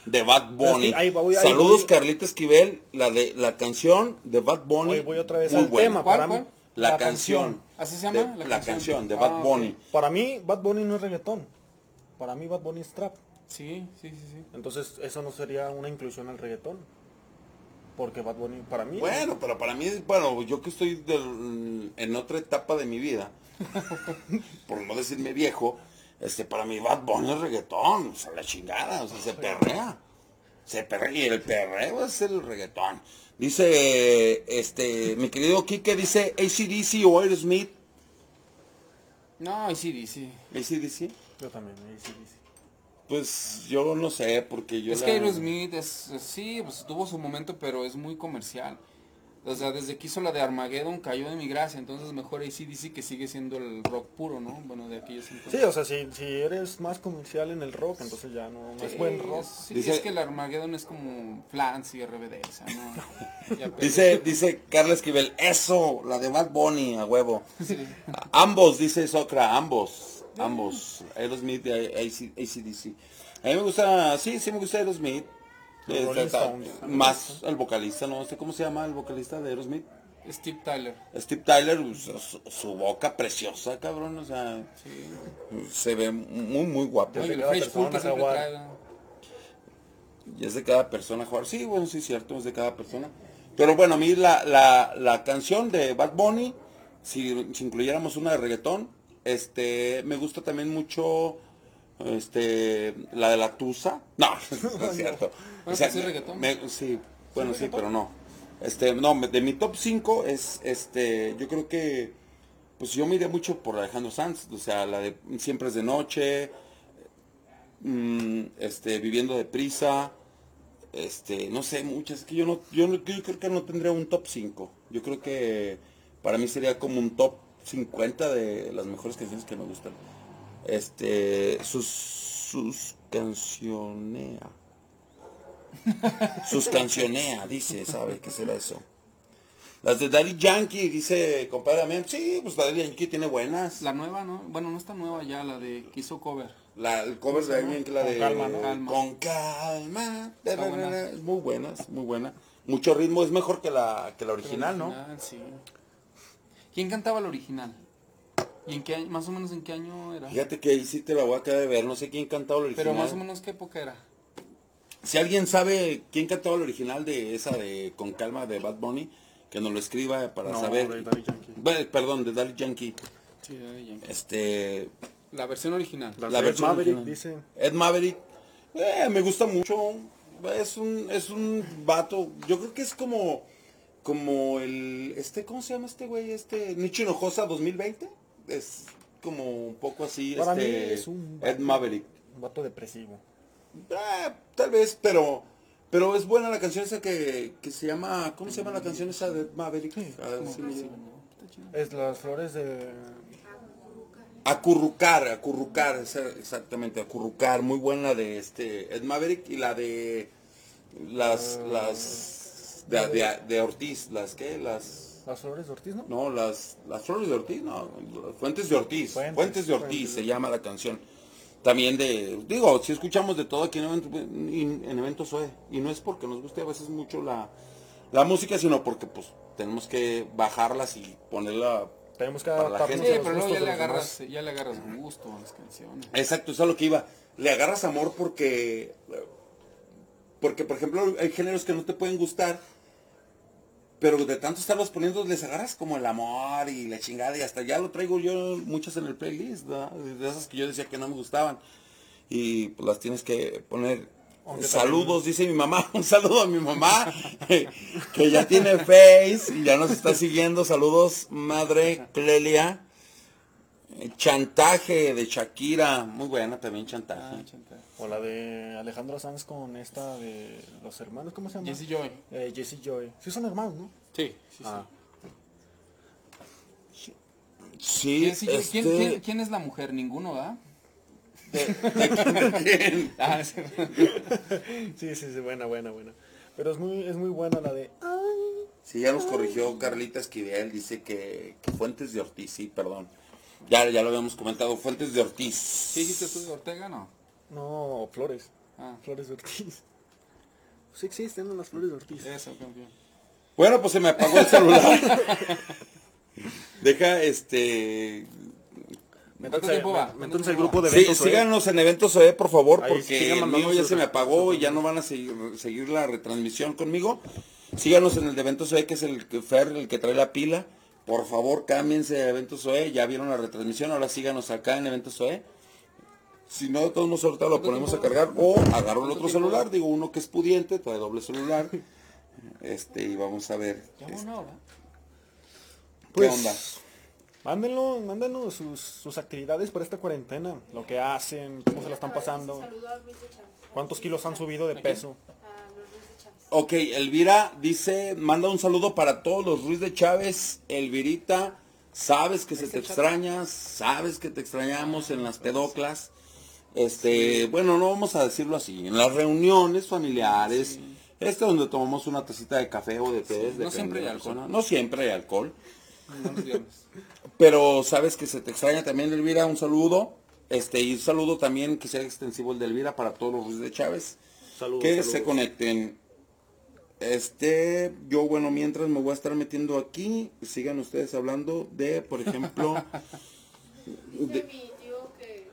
de Bad Bunny ahí voy, ahí saludos voy. Carlita Esquivel la de la canción de Bad Bunny Hoy voy otra vez muy al buena. tema. ¿Cuál, para mí- la, la canción, canción. ¿Así se llama? de- La la, canción. de Ah, Bad ok. Bunny Para mí, Bad Bunny no es reggaetón. Para mí, Bad Bunny es trap. Sí, sí, sí, sí. Entonces, eso no sería una inclusión al reggaetón. Porque Bad Bunny, para mí... Bueno, pero para mí, bueno, yo que estoy del- en otra etapa de mi vida, por no decirme viejo, este, para mí Bad Bunny es reggaetón, o sea, la chingada, o sea, se perrea. Se perrea, y el perreo es el reggaetón. Dice, este, mi querido Kike dice ACDC o Aerosmith. No, sí. ACDC. Yo también, sí. Pues yo no sé, porque yo Es la- que Aerosmith es, es- sí, pues tuvo su momento, pero es muy comercial. O sea, desde que hizo la de Armageddon cayó de mi gracia, entonces mejor ACDC que sigue siendo el rock puro, ¿no? Bueno, de aquellos entonces. Sí, o sea, si, si eres más comercial en el rock, entonces ya no, no es buen rock. Sí, Dice- es que el Armageddon es como Flans y RBD, o sea, no. ya. Dice, dice Carla Esquivel, eso, la de Bad Bunny, a huevo. Sí. A- Ambos, dice Socra, ambos, ambos. Aerosmith y AC ACDC. A mí me gusta, sí, sí me gusta Aerosmith. Rolling Stones. más el vocalista, no sé cómo se llama el vocalista de Aerosmith. Steve Tyler. Steve Tyler, pues, su, su boca preciosa, cabrón, o sea, Sí. se ve muy, muy guapo. Y es de cada persona jugar. Sí, bueno, sí, cierto, es de cada persona. Pero bueno, a mí la, la, la canción de Bad Bunny, si, si incluyéramos una de reggaetón, este, me gusta también mucho, este, la de la Tusa. No, no es cierto. Bueno, pues es reggaetón. me- sí, bueno, sí, pero no. Este, no, de mi top 5 es, este, yo creo que, pues yo me iría mucho por Alejandro Sanz, o sea, la de Siempre es de noche, mm, este, Viviendo deprisa, este, no sé, muchas, es que yo no, yo, no- yo creo que no tendría un top 5. Yo creo que para mí sería como un top 50 de las mejores canciones que me gustan. Este, sus, sus cancionea. Sus cancionea, dice, ¿sabe qué será eso? Las de Daddy Yankee, dice compadre Damián, sí, pues Daddy Yankee tiene buenas. La nueva, ¿no? Bueno, no está nueva ya, la de que hizo cover. La, el cover de Daddy Yankee, la de calma, ¿no? Calma. Con calma. Es muy buena, es muy buena. Mucho ritmo, es mejor que la, que la original, ¿no? Original, sí. ¿Quién cantaba la original? ¿Y en qué año, más o menos en qué año era? Fíjate que ahí sí te la voy a quedar de ver, no sé quién cantaba la original. Pero más o menos qué época era. Si alguien sabe quién cantaba la original de esa de Con calma de Bad Bunny, que nos lo escriba para No, saber. de Daddy Yankee. Bueno, perdón, de Daddy Yankee. Sí, de Yankee. Este, La versión original. La de versión Maverick, original. dice. Ed Maverick, eh, me gusta mucho. Es un, es un vato. Yo creo que es como, como el, este, ¿cómo se llama este güey? Este, Nicho Hinojosa 2020. Es como un poco así, Para mí este, es un Ed Maverick. Un vato depresivo. Eh, tal vez, pero, pero es buena la canción esa que, que se llama, ¿cómo se llama la canción esa de Ed Maverick? A ver si me llega. Es las flores de... Acurrucar, acurrucar, exactamente, acurrucar, muy buena de este Ed Maverick y la de las las de, de- de Ortiz, las que las Las flores de Ortiz, ¿no? no, las las flores de Ortiz, no, las Fuentes de Ortiz, Fuentes, Fuentes, de Ortiz Fuentes. se llama la canción. También de, digo, si escuchamos de todo aquí en eventos, en, en eventos OE, y no es porque nos guste a veces mucho la, la música, sino porque pues tenemos que bajarlas y ponerla Tenemos que Para la gente. Sí, pero ya le agarras, demás. ya le agarras gusto a las canciones. Exacto, eso es a lo que iba. Le agarras amor porque, porque por ejemplo, hay géneros que no te pueden gustar, pero de tanto estarlos poniendo les agarras como el amor y la chingada y hasta ya lo traigo yo muchas en el playlist, de esas que yo decía que no me gustaban y pues las tienes que poner. Aunque Saludos, dice mi mamá, un saludo a mi mamá, que ya tiene Face y ya nos está siguiendo. Saludos, madre Clelia. Chantaje de Shakira, muy buena también chantaje. Ah, chanta. O la de Alejandro Sanz con esta de los hermanos, ¿cómo se llama? Jesse Joy. Eh, Jesse Joy. Sí son hermanos, ¿no? Sí, sí, Ah. sí. sí, ¿Quién, sí, quién- este, quién- quién es la mujer? Ninguno, ¿verdad? Ah, sí. Sí, sí, sí, buena, buena, buena. Pero es muy, es muy buena la de... Sí, ya nos corrigió Carlita Esquivel, dice que, que Fuentes de Ortiz, sí, perdón. Ya, ya lo habíamos comentado, Fuentes de Ortiz. ¿Sí dijiste tú de Ortega, no? No, flores. Ah, Flores de Ortiz. Sí existen las flores de Ortiz. eso, campeón. Bueno, pues se me apagó el celular. Deja, este... ¿Cuánto tiempo va? Entonces el grupo de Sí, eventos. ¿eh? síganos en Eventos OE, por favor, Ahí porque el mío ya se me apagó y ya no van a seguir, seguir la retransmisión conmigo. Síganos en el de Eventos OE, que es el que Fer, el que trae la pila. Por favor, cámbiense a Eventos OE. Ya vieron la retransmisión, ahora síganos acá en Eventos OE. Si no, de todos modos ahorita lo ponemos a cargar. O agarro el otro celular, digo uno que es pudiente, trae doble celular. Este, y vamos a ver. Ya una hora. ¿Qué onda? Mándenlo, mándenos sus, sus actividades por esta cuarentena, lo que hacen, cómo se la están pasando, cuántos kilos han subido de peso. A los Luis de Chávez. Ok, Elvira dice, manda un saludo para todos los Ruiz de Chávez. Elvirita, sabes que se te extraña, sabes que te extrañamos en las pedoclas. Este, bueno, no vamos a decirlo así, en las reuniones familiares, este donde tomamos una tacita de café o de té. no siempre hay alcohol. persona. No siempre hay alcohol. Pero sabes que se te extraña también, Elvira, un saludo. Este, y un saludo también que sea extensivo el de Elvira para todos los Ruiz de Chávez. Saludos, que saludos. se conecten. Este, yo bueno, mientras me voy a estar metiendo aquí, sigan ustedes hablando de, por ejemplo, que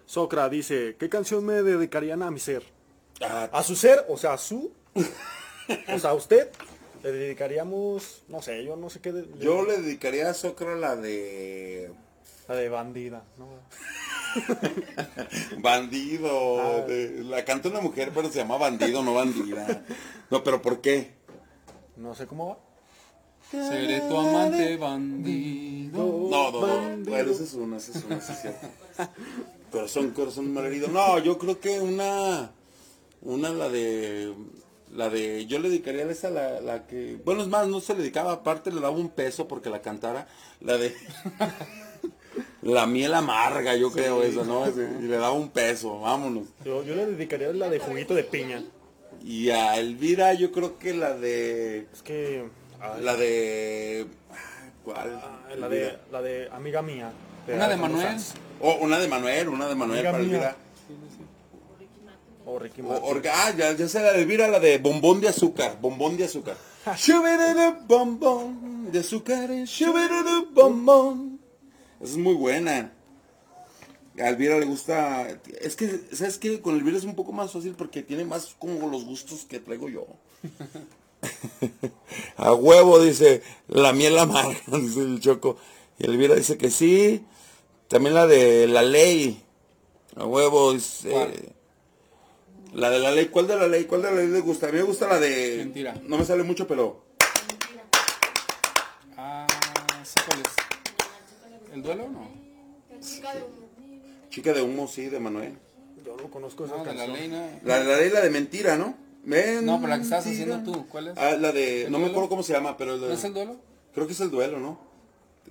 Socra dice, ¿qué canción me dedicarían a mi ser? ah, A su ser, o sea, a su, o sea, a usted, le dedicaríamos, no sé, yo no sé qué, de- yo le dedicaría a Socra la de la de bandida, ¿no? bandido, Ah. de- la canta una mujer, pero se llama bandido, no bandida. No, pero ¿por qué? No sé cómo va. Seré tu amante bandido. No, no, no, bueno, esa es una, esa es una, sí es cierto. Corazón, corazón malherido. No, yo creo que una, una la de, la de, yo le dedicaría a esa la, la que, bueno, es más, no se le dedicaba, aparte le daba un peso porque la cantara, la de, la miel amarga, yo creo eso, ¿no? Y le daba un peso, vámonos. Yo, yo le dedicaría la de juguito de piña. Y a Elvira yo creo que la de, Es que, ay, la de, ¿cuál? ay, la de, la de amiga mía. Una de Manuel. O una de Manuel, una de Manuel Amiga para mía. Elvira. O Ricky O- Martin. orga- ah, ya, ya sé la de Elvira, la de bombón de azúcar, bombón de azúcar. Bombón de azúcar, shubidada bombón. Es muy buena. A Elvira le gusta, es que, ¿sabes qué? Con Elvira es un poco más fácil porque tiene más como los gustos que traigo yo. A huevo, dice, la miel amarga, dice el Choco. Y Elvira dice que sí. También la de la ley. A huevo, dice. ¿Cuál? La de la ley, ¿cuál de la ley? ¿Cuál de la ley le gusta? A mí me gusta la de... Mentira. No me sale mucho, pero... Ah, ¿sí cuál es? ¿El duelo o no? chica de un Chica de humo, sí, de Manuel. Yo no conozco esa No, de la canción. ley no. La de la ley, la de mentira, ¿no? No, pero la que estabas Mentira. haciendo tú, ¿cuál es? Ah, la de... ¿El No me acuerdo cómo se llama, pero... ¿No es el duelo? Creo que es el duelo, ¿no?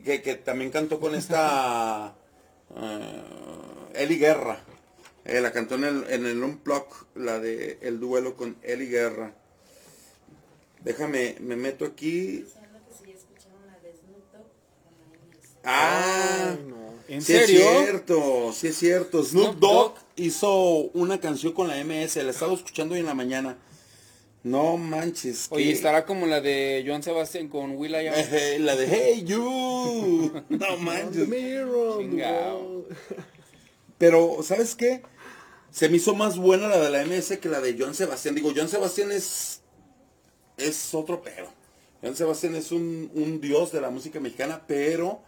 Que, que también cantó con esta... eh, Eli Guerra. Eh, la cantó en el, en el Unplug, la de El duelo con Eli Guerra. Déjame, me meto aquí. Ah, Ay. ¿En sí serio? es cierto, sí es cierto. Snoop Dogg hizo una canción con la MS, la estaba escuchando hoy en la mañana. No manches. Oye, estará como la de Joan Sebastián con Will I Am. Eh, la de Hey You. No manches. Pero, ¿sabes qué? Se me hizo más buena la de la MS que la de Joan Sebastián. Digo, Joan Sebastián es. Es otro pero. Joan Sebastián es un, un dios de la música mexicana, pero.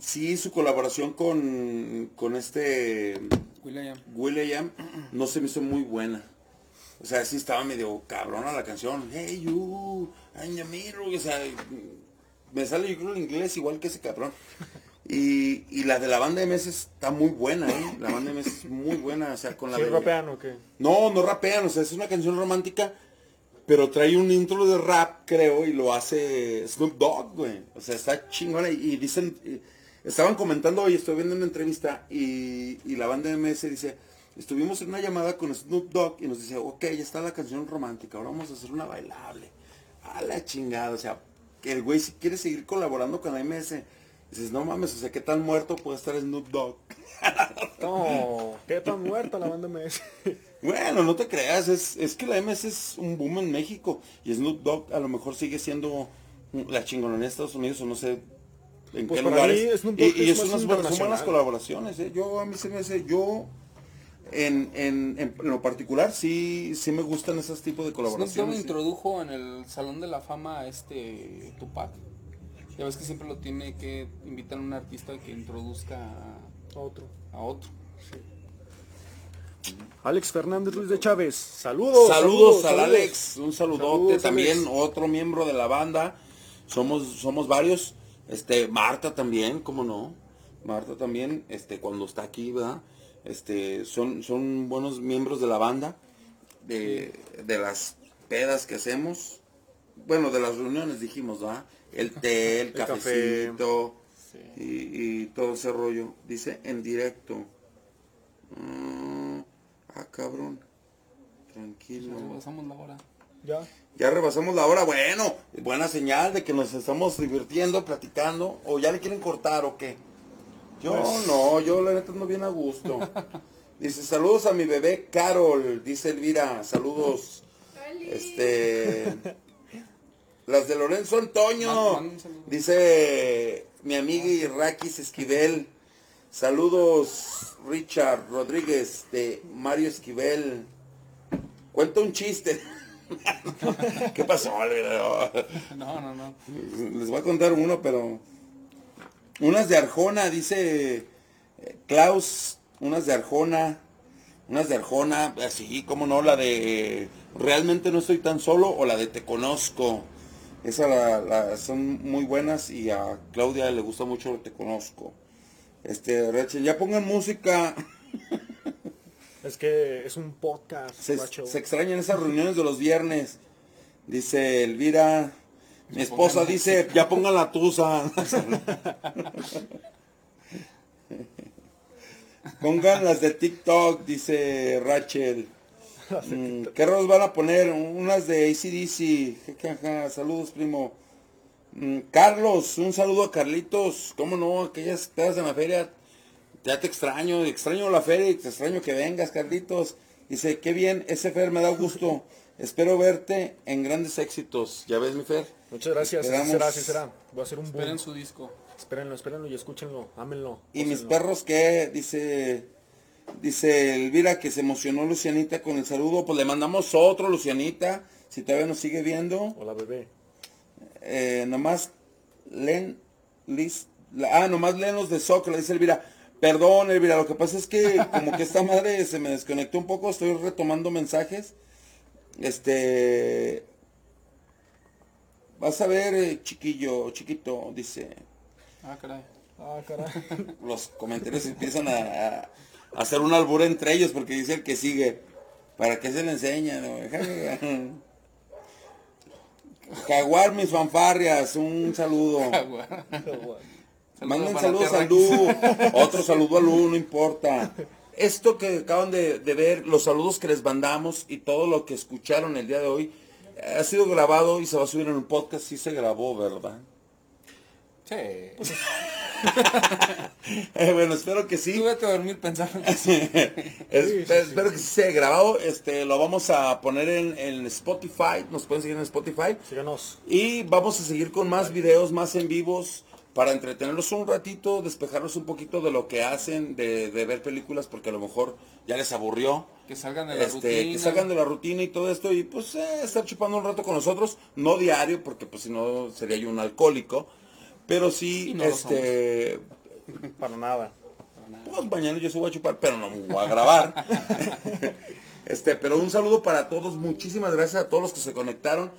Sí, su colaboración con, con este Will I Am. Will.i.am no se me hizo muy buena. O sea, sí estaba medio cabrona la canción. Hey you, mirror. O sea, me sale yo creo en inglés igual que ese cabrón. Y, y la de la banda MS está muy buena, ¿eh? La banda MS es muy buena, o sea, con la ¿Sí de... rapean o qué? No, no rapean, o sea, es una canción romántica, pero trae un intro de rap, creo, y lo hace Snoop Dogg, güey. O sea, está chingona. Y, dicen, estaban comentando hoy, estoy viendo una entrevista, y, y la banda MS dice, estuvimos en una llamada con Snoop Dogg y nos dice, ok, ya está la canción romántica, ahora vamos a hacer una bailable. A la chingada, o sea, que el güey si quiere seguir colaborando con la MS, dices, no mames, o sea, qué tan muerto puede estar Snoop Dogg. No, qué tan muerta la banda MS. Bueno, no te creas, es, es que la MS es un boom en México y Snoop Dogg a lo mejor sigue siendo la chingononía de Estados Unidos o no sé en Pues qué lugares. Snoop y y es es más unas buenas, son buenas internacional. colaboraciones, ¿eh? Yo a mí se me hace, yo en, en, en lo particular sí, sí me gustan esos tipos de Snoop Dogg colaboraciones. sí. introdujo en el Salón de la Fama a este Tupac. Ya ves que siempre lo tiene que invitar a un artista que introduzca a, Otro. a otro. Alex Fernández Luis de Chávez. Saludos. Saludos al Alex, un saludote, Saludos, también Alex. otro miembro de la banda. Somos, somos varios. Este, Marta también, ¿cómo no? Marta también, este, cuando está aquí, ¿verdad? Este, son, son buenos miembros de la banda, de, de las pedas que hacemos. Bueno, de las reuniones dijimos, ¿verdad? El té, el, El café. Sí. y, y todo ese rollo. Dice en directo. Mm, ah, cabrón. Tranquilo. Nos pasamos la hora. Ya. Ya rebasamos la hora, bueno, buena señal de que nos estamos divirtiendo, platicando, o ya le quieren cortar o qué. Yo Pues- no, yo la neta ando bien a gusto. Dice, saludos a mi bebé Carol, dice Elvira, saludos. Este, las de Lorenzo Antonio, dice mi amiga Irraquis Esquivel. Saludos, Richard Rodríguez de Mario Esquivel. Cuenta un chiste. ¿Qué pasó? No, no, no. Les voy a contar uno, pero... Unas de Arjona, dice eh, Klaus, unas de Arjona, unas de Arjona, así como no, la de Realmente no estoy tan solo o la de Te conozco. Esas la- la- son muy buenas y a Claudia le gusta mucho Te conozco. Este, Rachel, ya pongan música. Es que es un podcast, Se, macho. se extrañan esas reuniones de los viernes. Dice Elvira. Mi esposa dice, ya pongan la tusa. pongan las de TikTok, dice Rachel. Mm, ¿Qué rolas van a poner? Unas de ACDC. Saludos, primo. Mm, Carlos, un saludo a Carlitos. ¿Cómo no? Aquellas pedas en la feria. Ya te extraño, extraño la feria y te extraño que vengas, Carlitos. Dice, qué bien, ese Fer me da gusto. Espero verte en grandes éxitos. ¿Ya ves, mi Fer? Muchas gracias, Esperamos- será, así será. Voy a hacer un boom. Esperen su disco. Espérenlo, espérenlo y escúchenlo, ámenlo. ¿Y mis perros qué? Dice, dice Elvira que se emocionó Lucianita con el saludo. Pues le mandamos otro, Lucianita, si todavía nos sigue viendo. Hola, bebé. Eh, nomás leen, lis- la- ah, nomás leen los de soccer, dice Elvira. Perdón, Elvira, lo que pasa es que como que esta madre se me desconectó un poco, estoy retomando mensajes. Este, vas a ver, eh, chiquillo, chiquito, dice. Ah, caray. Ah, caray. Los comentarios empiezan a hacer un albur entre ellos porque dice el que sigue. ¿Para qué se le enseña? no? Jaguar, mis fanfarrias, un saludo. Jaguar. Manden para saludos Lu, otro saludo a Lu, no importa. Esto que acaban de, de ver, los saludos que les mandamos y todo lo que escucharon el día de hoy, ha sido grabado y se va a subir en un podcast, sí se grabó, ¿verdad? Sí. Eh, bueno, espero que sí. Tú vete a dormir pensando. Es- Espero que sí se haya grabado, este, lo vamos a poner en, en Spotify, nos pueden seguir en Spotify. Síganos. Y vamos a seguir con más videos, más en vivos, para entretenerlos un ratito, despejarlos un poquito de lo que hacen, de, de ver películas, porque a lo mejor ya les aburrió. Que salgan de la Este, rutina. que salgan de la rutina y todo esto y pues eh, estar chupando un rato con nosotros, no diario, porque pues si no sería yo un alcohólico, pero sí, no este, Para nada. pues mañana yo se voy a chupar, pero no me voy a grabar. este, pero un saludo para todos, muchísimas gracias a todos los que se conectaron.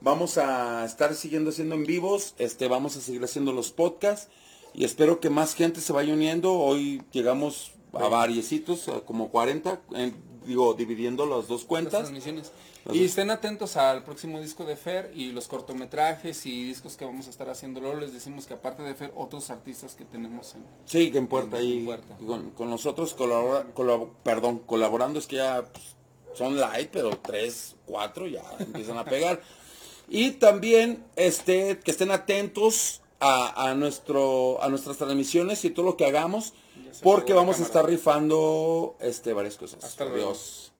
Vamos a estar siguiendo haciendo en vivos, este, vamos a seguir haciendo los podcasts y espero que más gente se vaya uniendo. Hoy llegamos a variecitos, como 40, en- digo, dividiendo las dos las cuentas. transmisiones. Las Y dos. estén atentos al próximo disco de Fer y los cortometrajes y discos que vamos a estar haciendo. Luego les decimos que aparte de Fer, otros artistas que tenemos en... Sí, que en puerta En puerta. con, con nosotros colabora, colab- perdón, colaborando es que ya pues, son light, pero tres, cuatro ya empiezan a pegar. Y también este, que estén atentos a, a nuestro, a nuestras transmisiones y todo lo que hagamos, porque vamos a estar rifando este, varias cosas. Hasta luego. Adiós.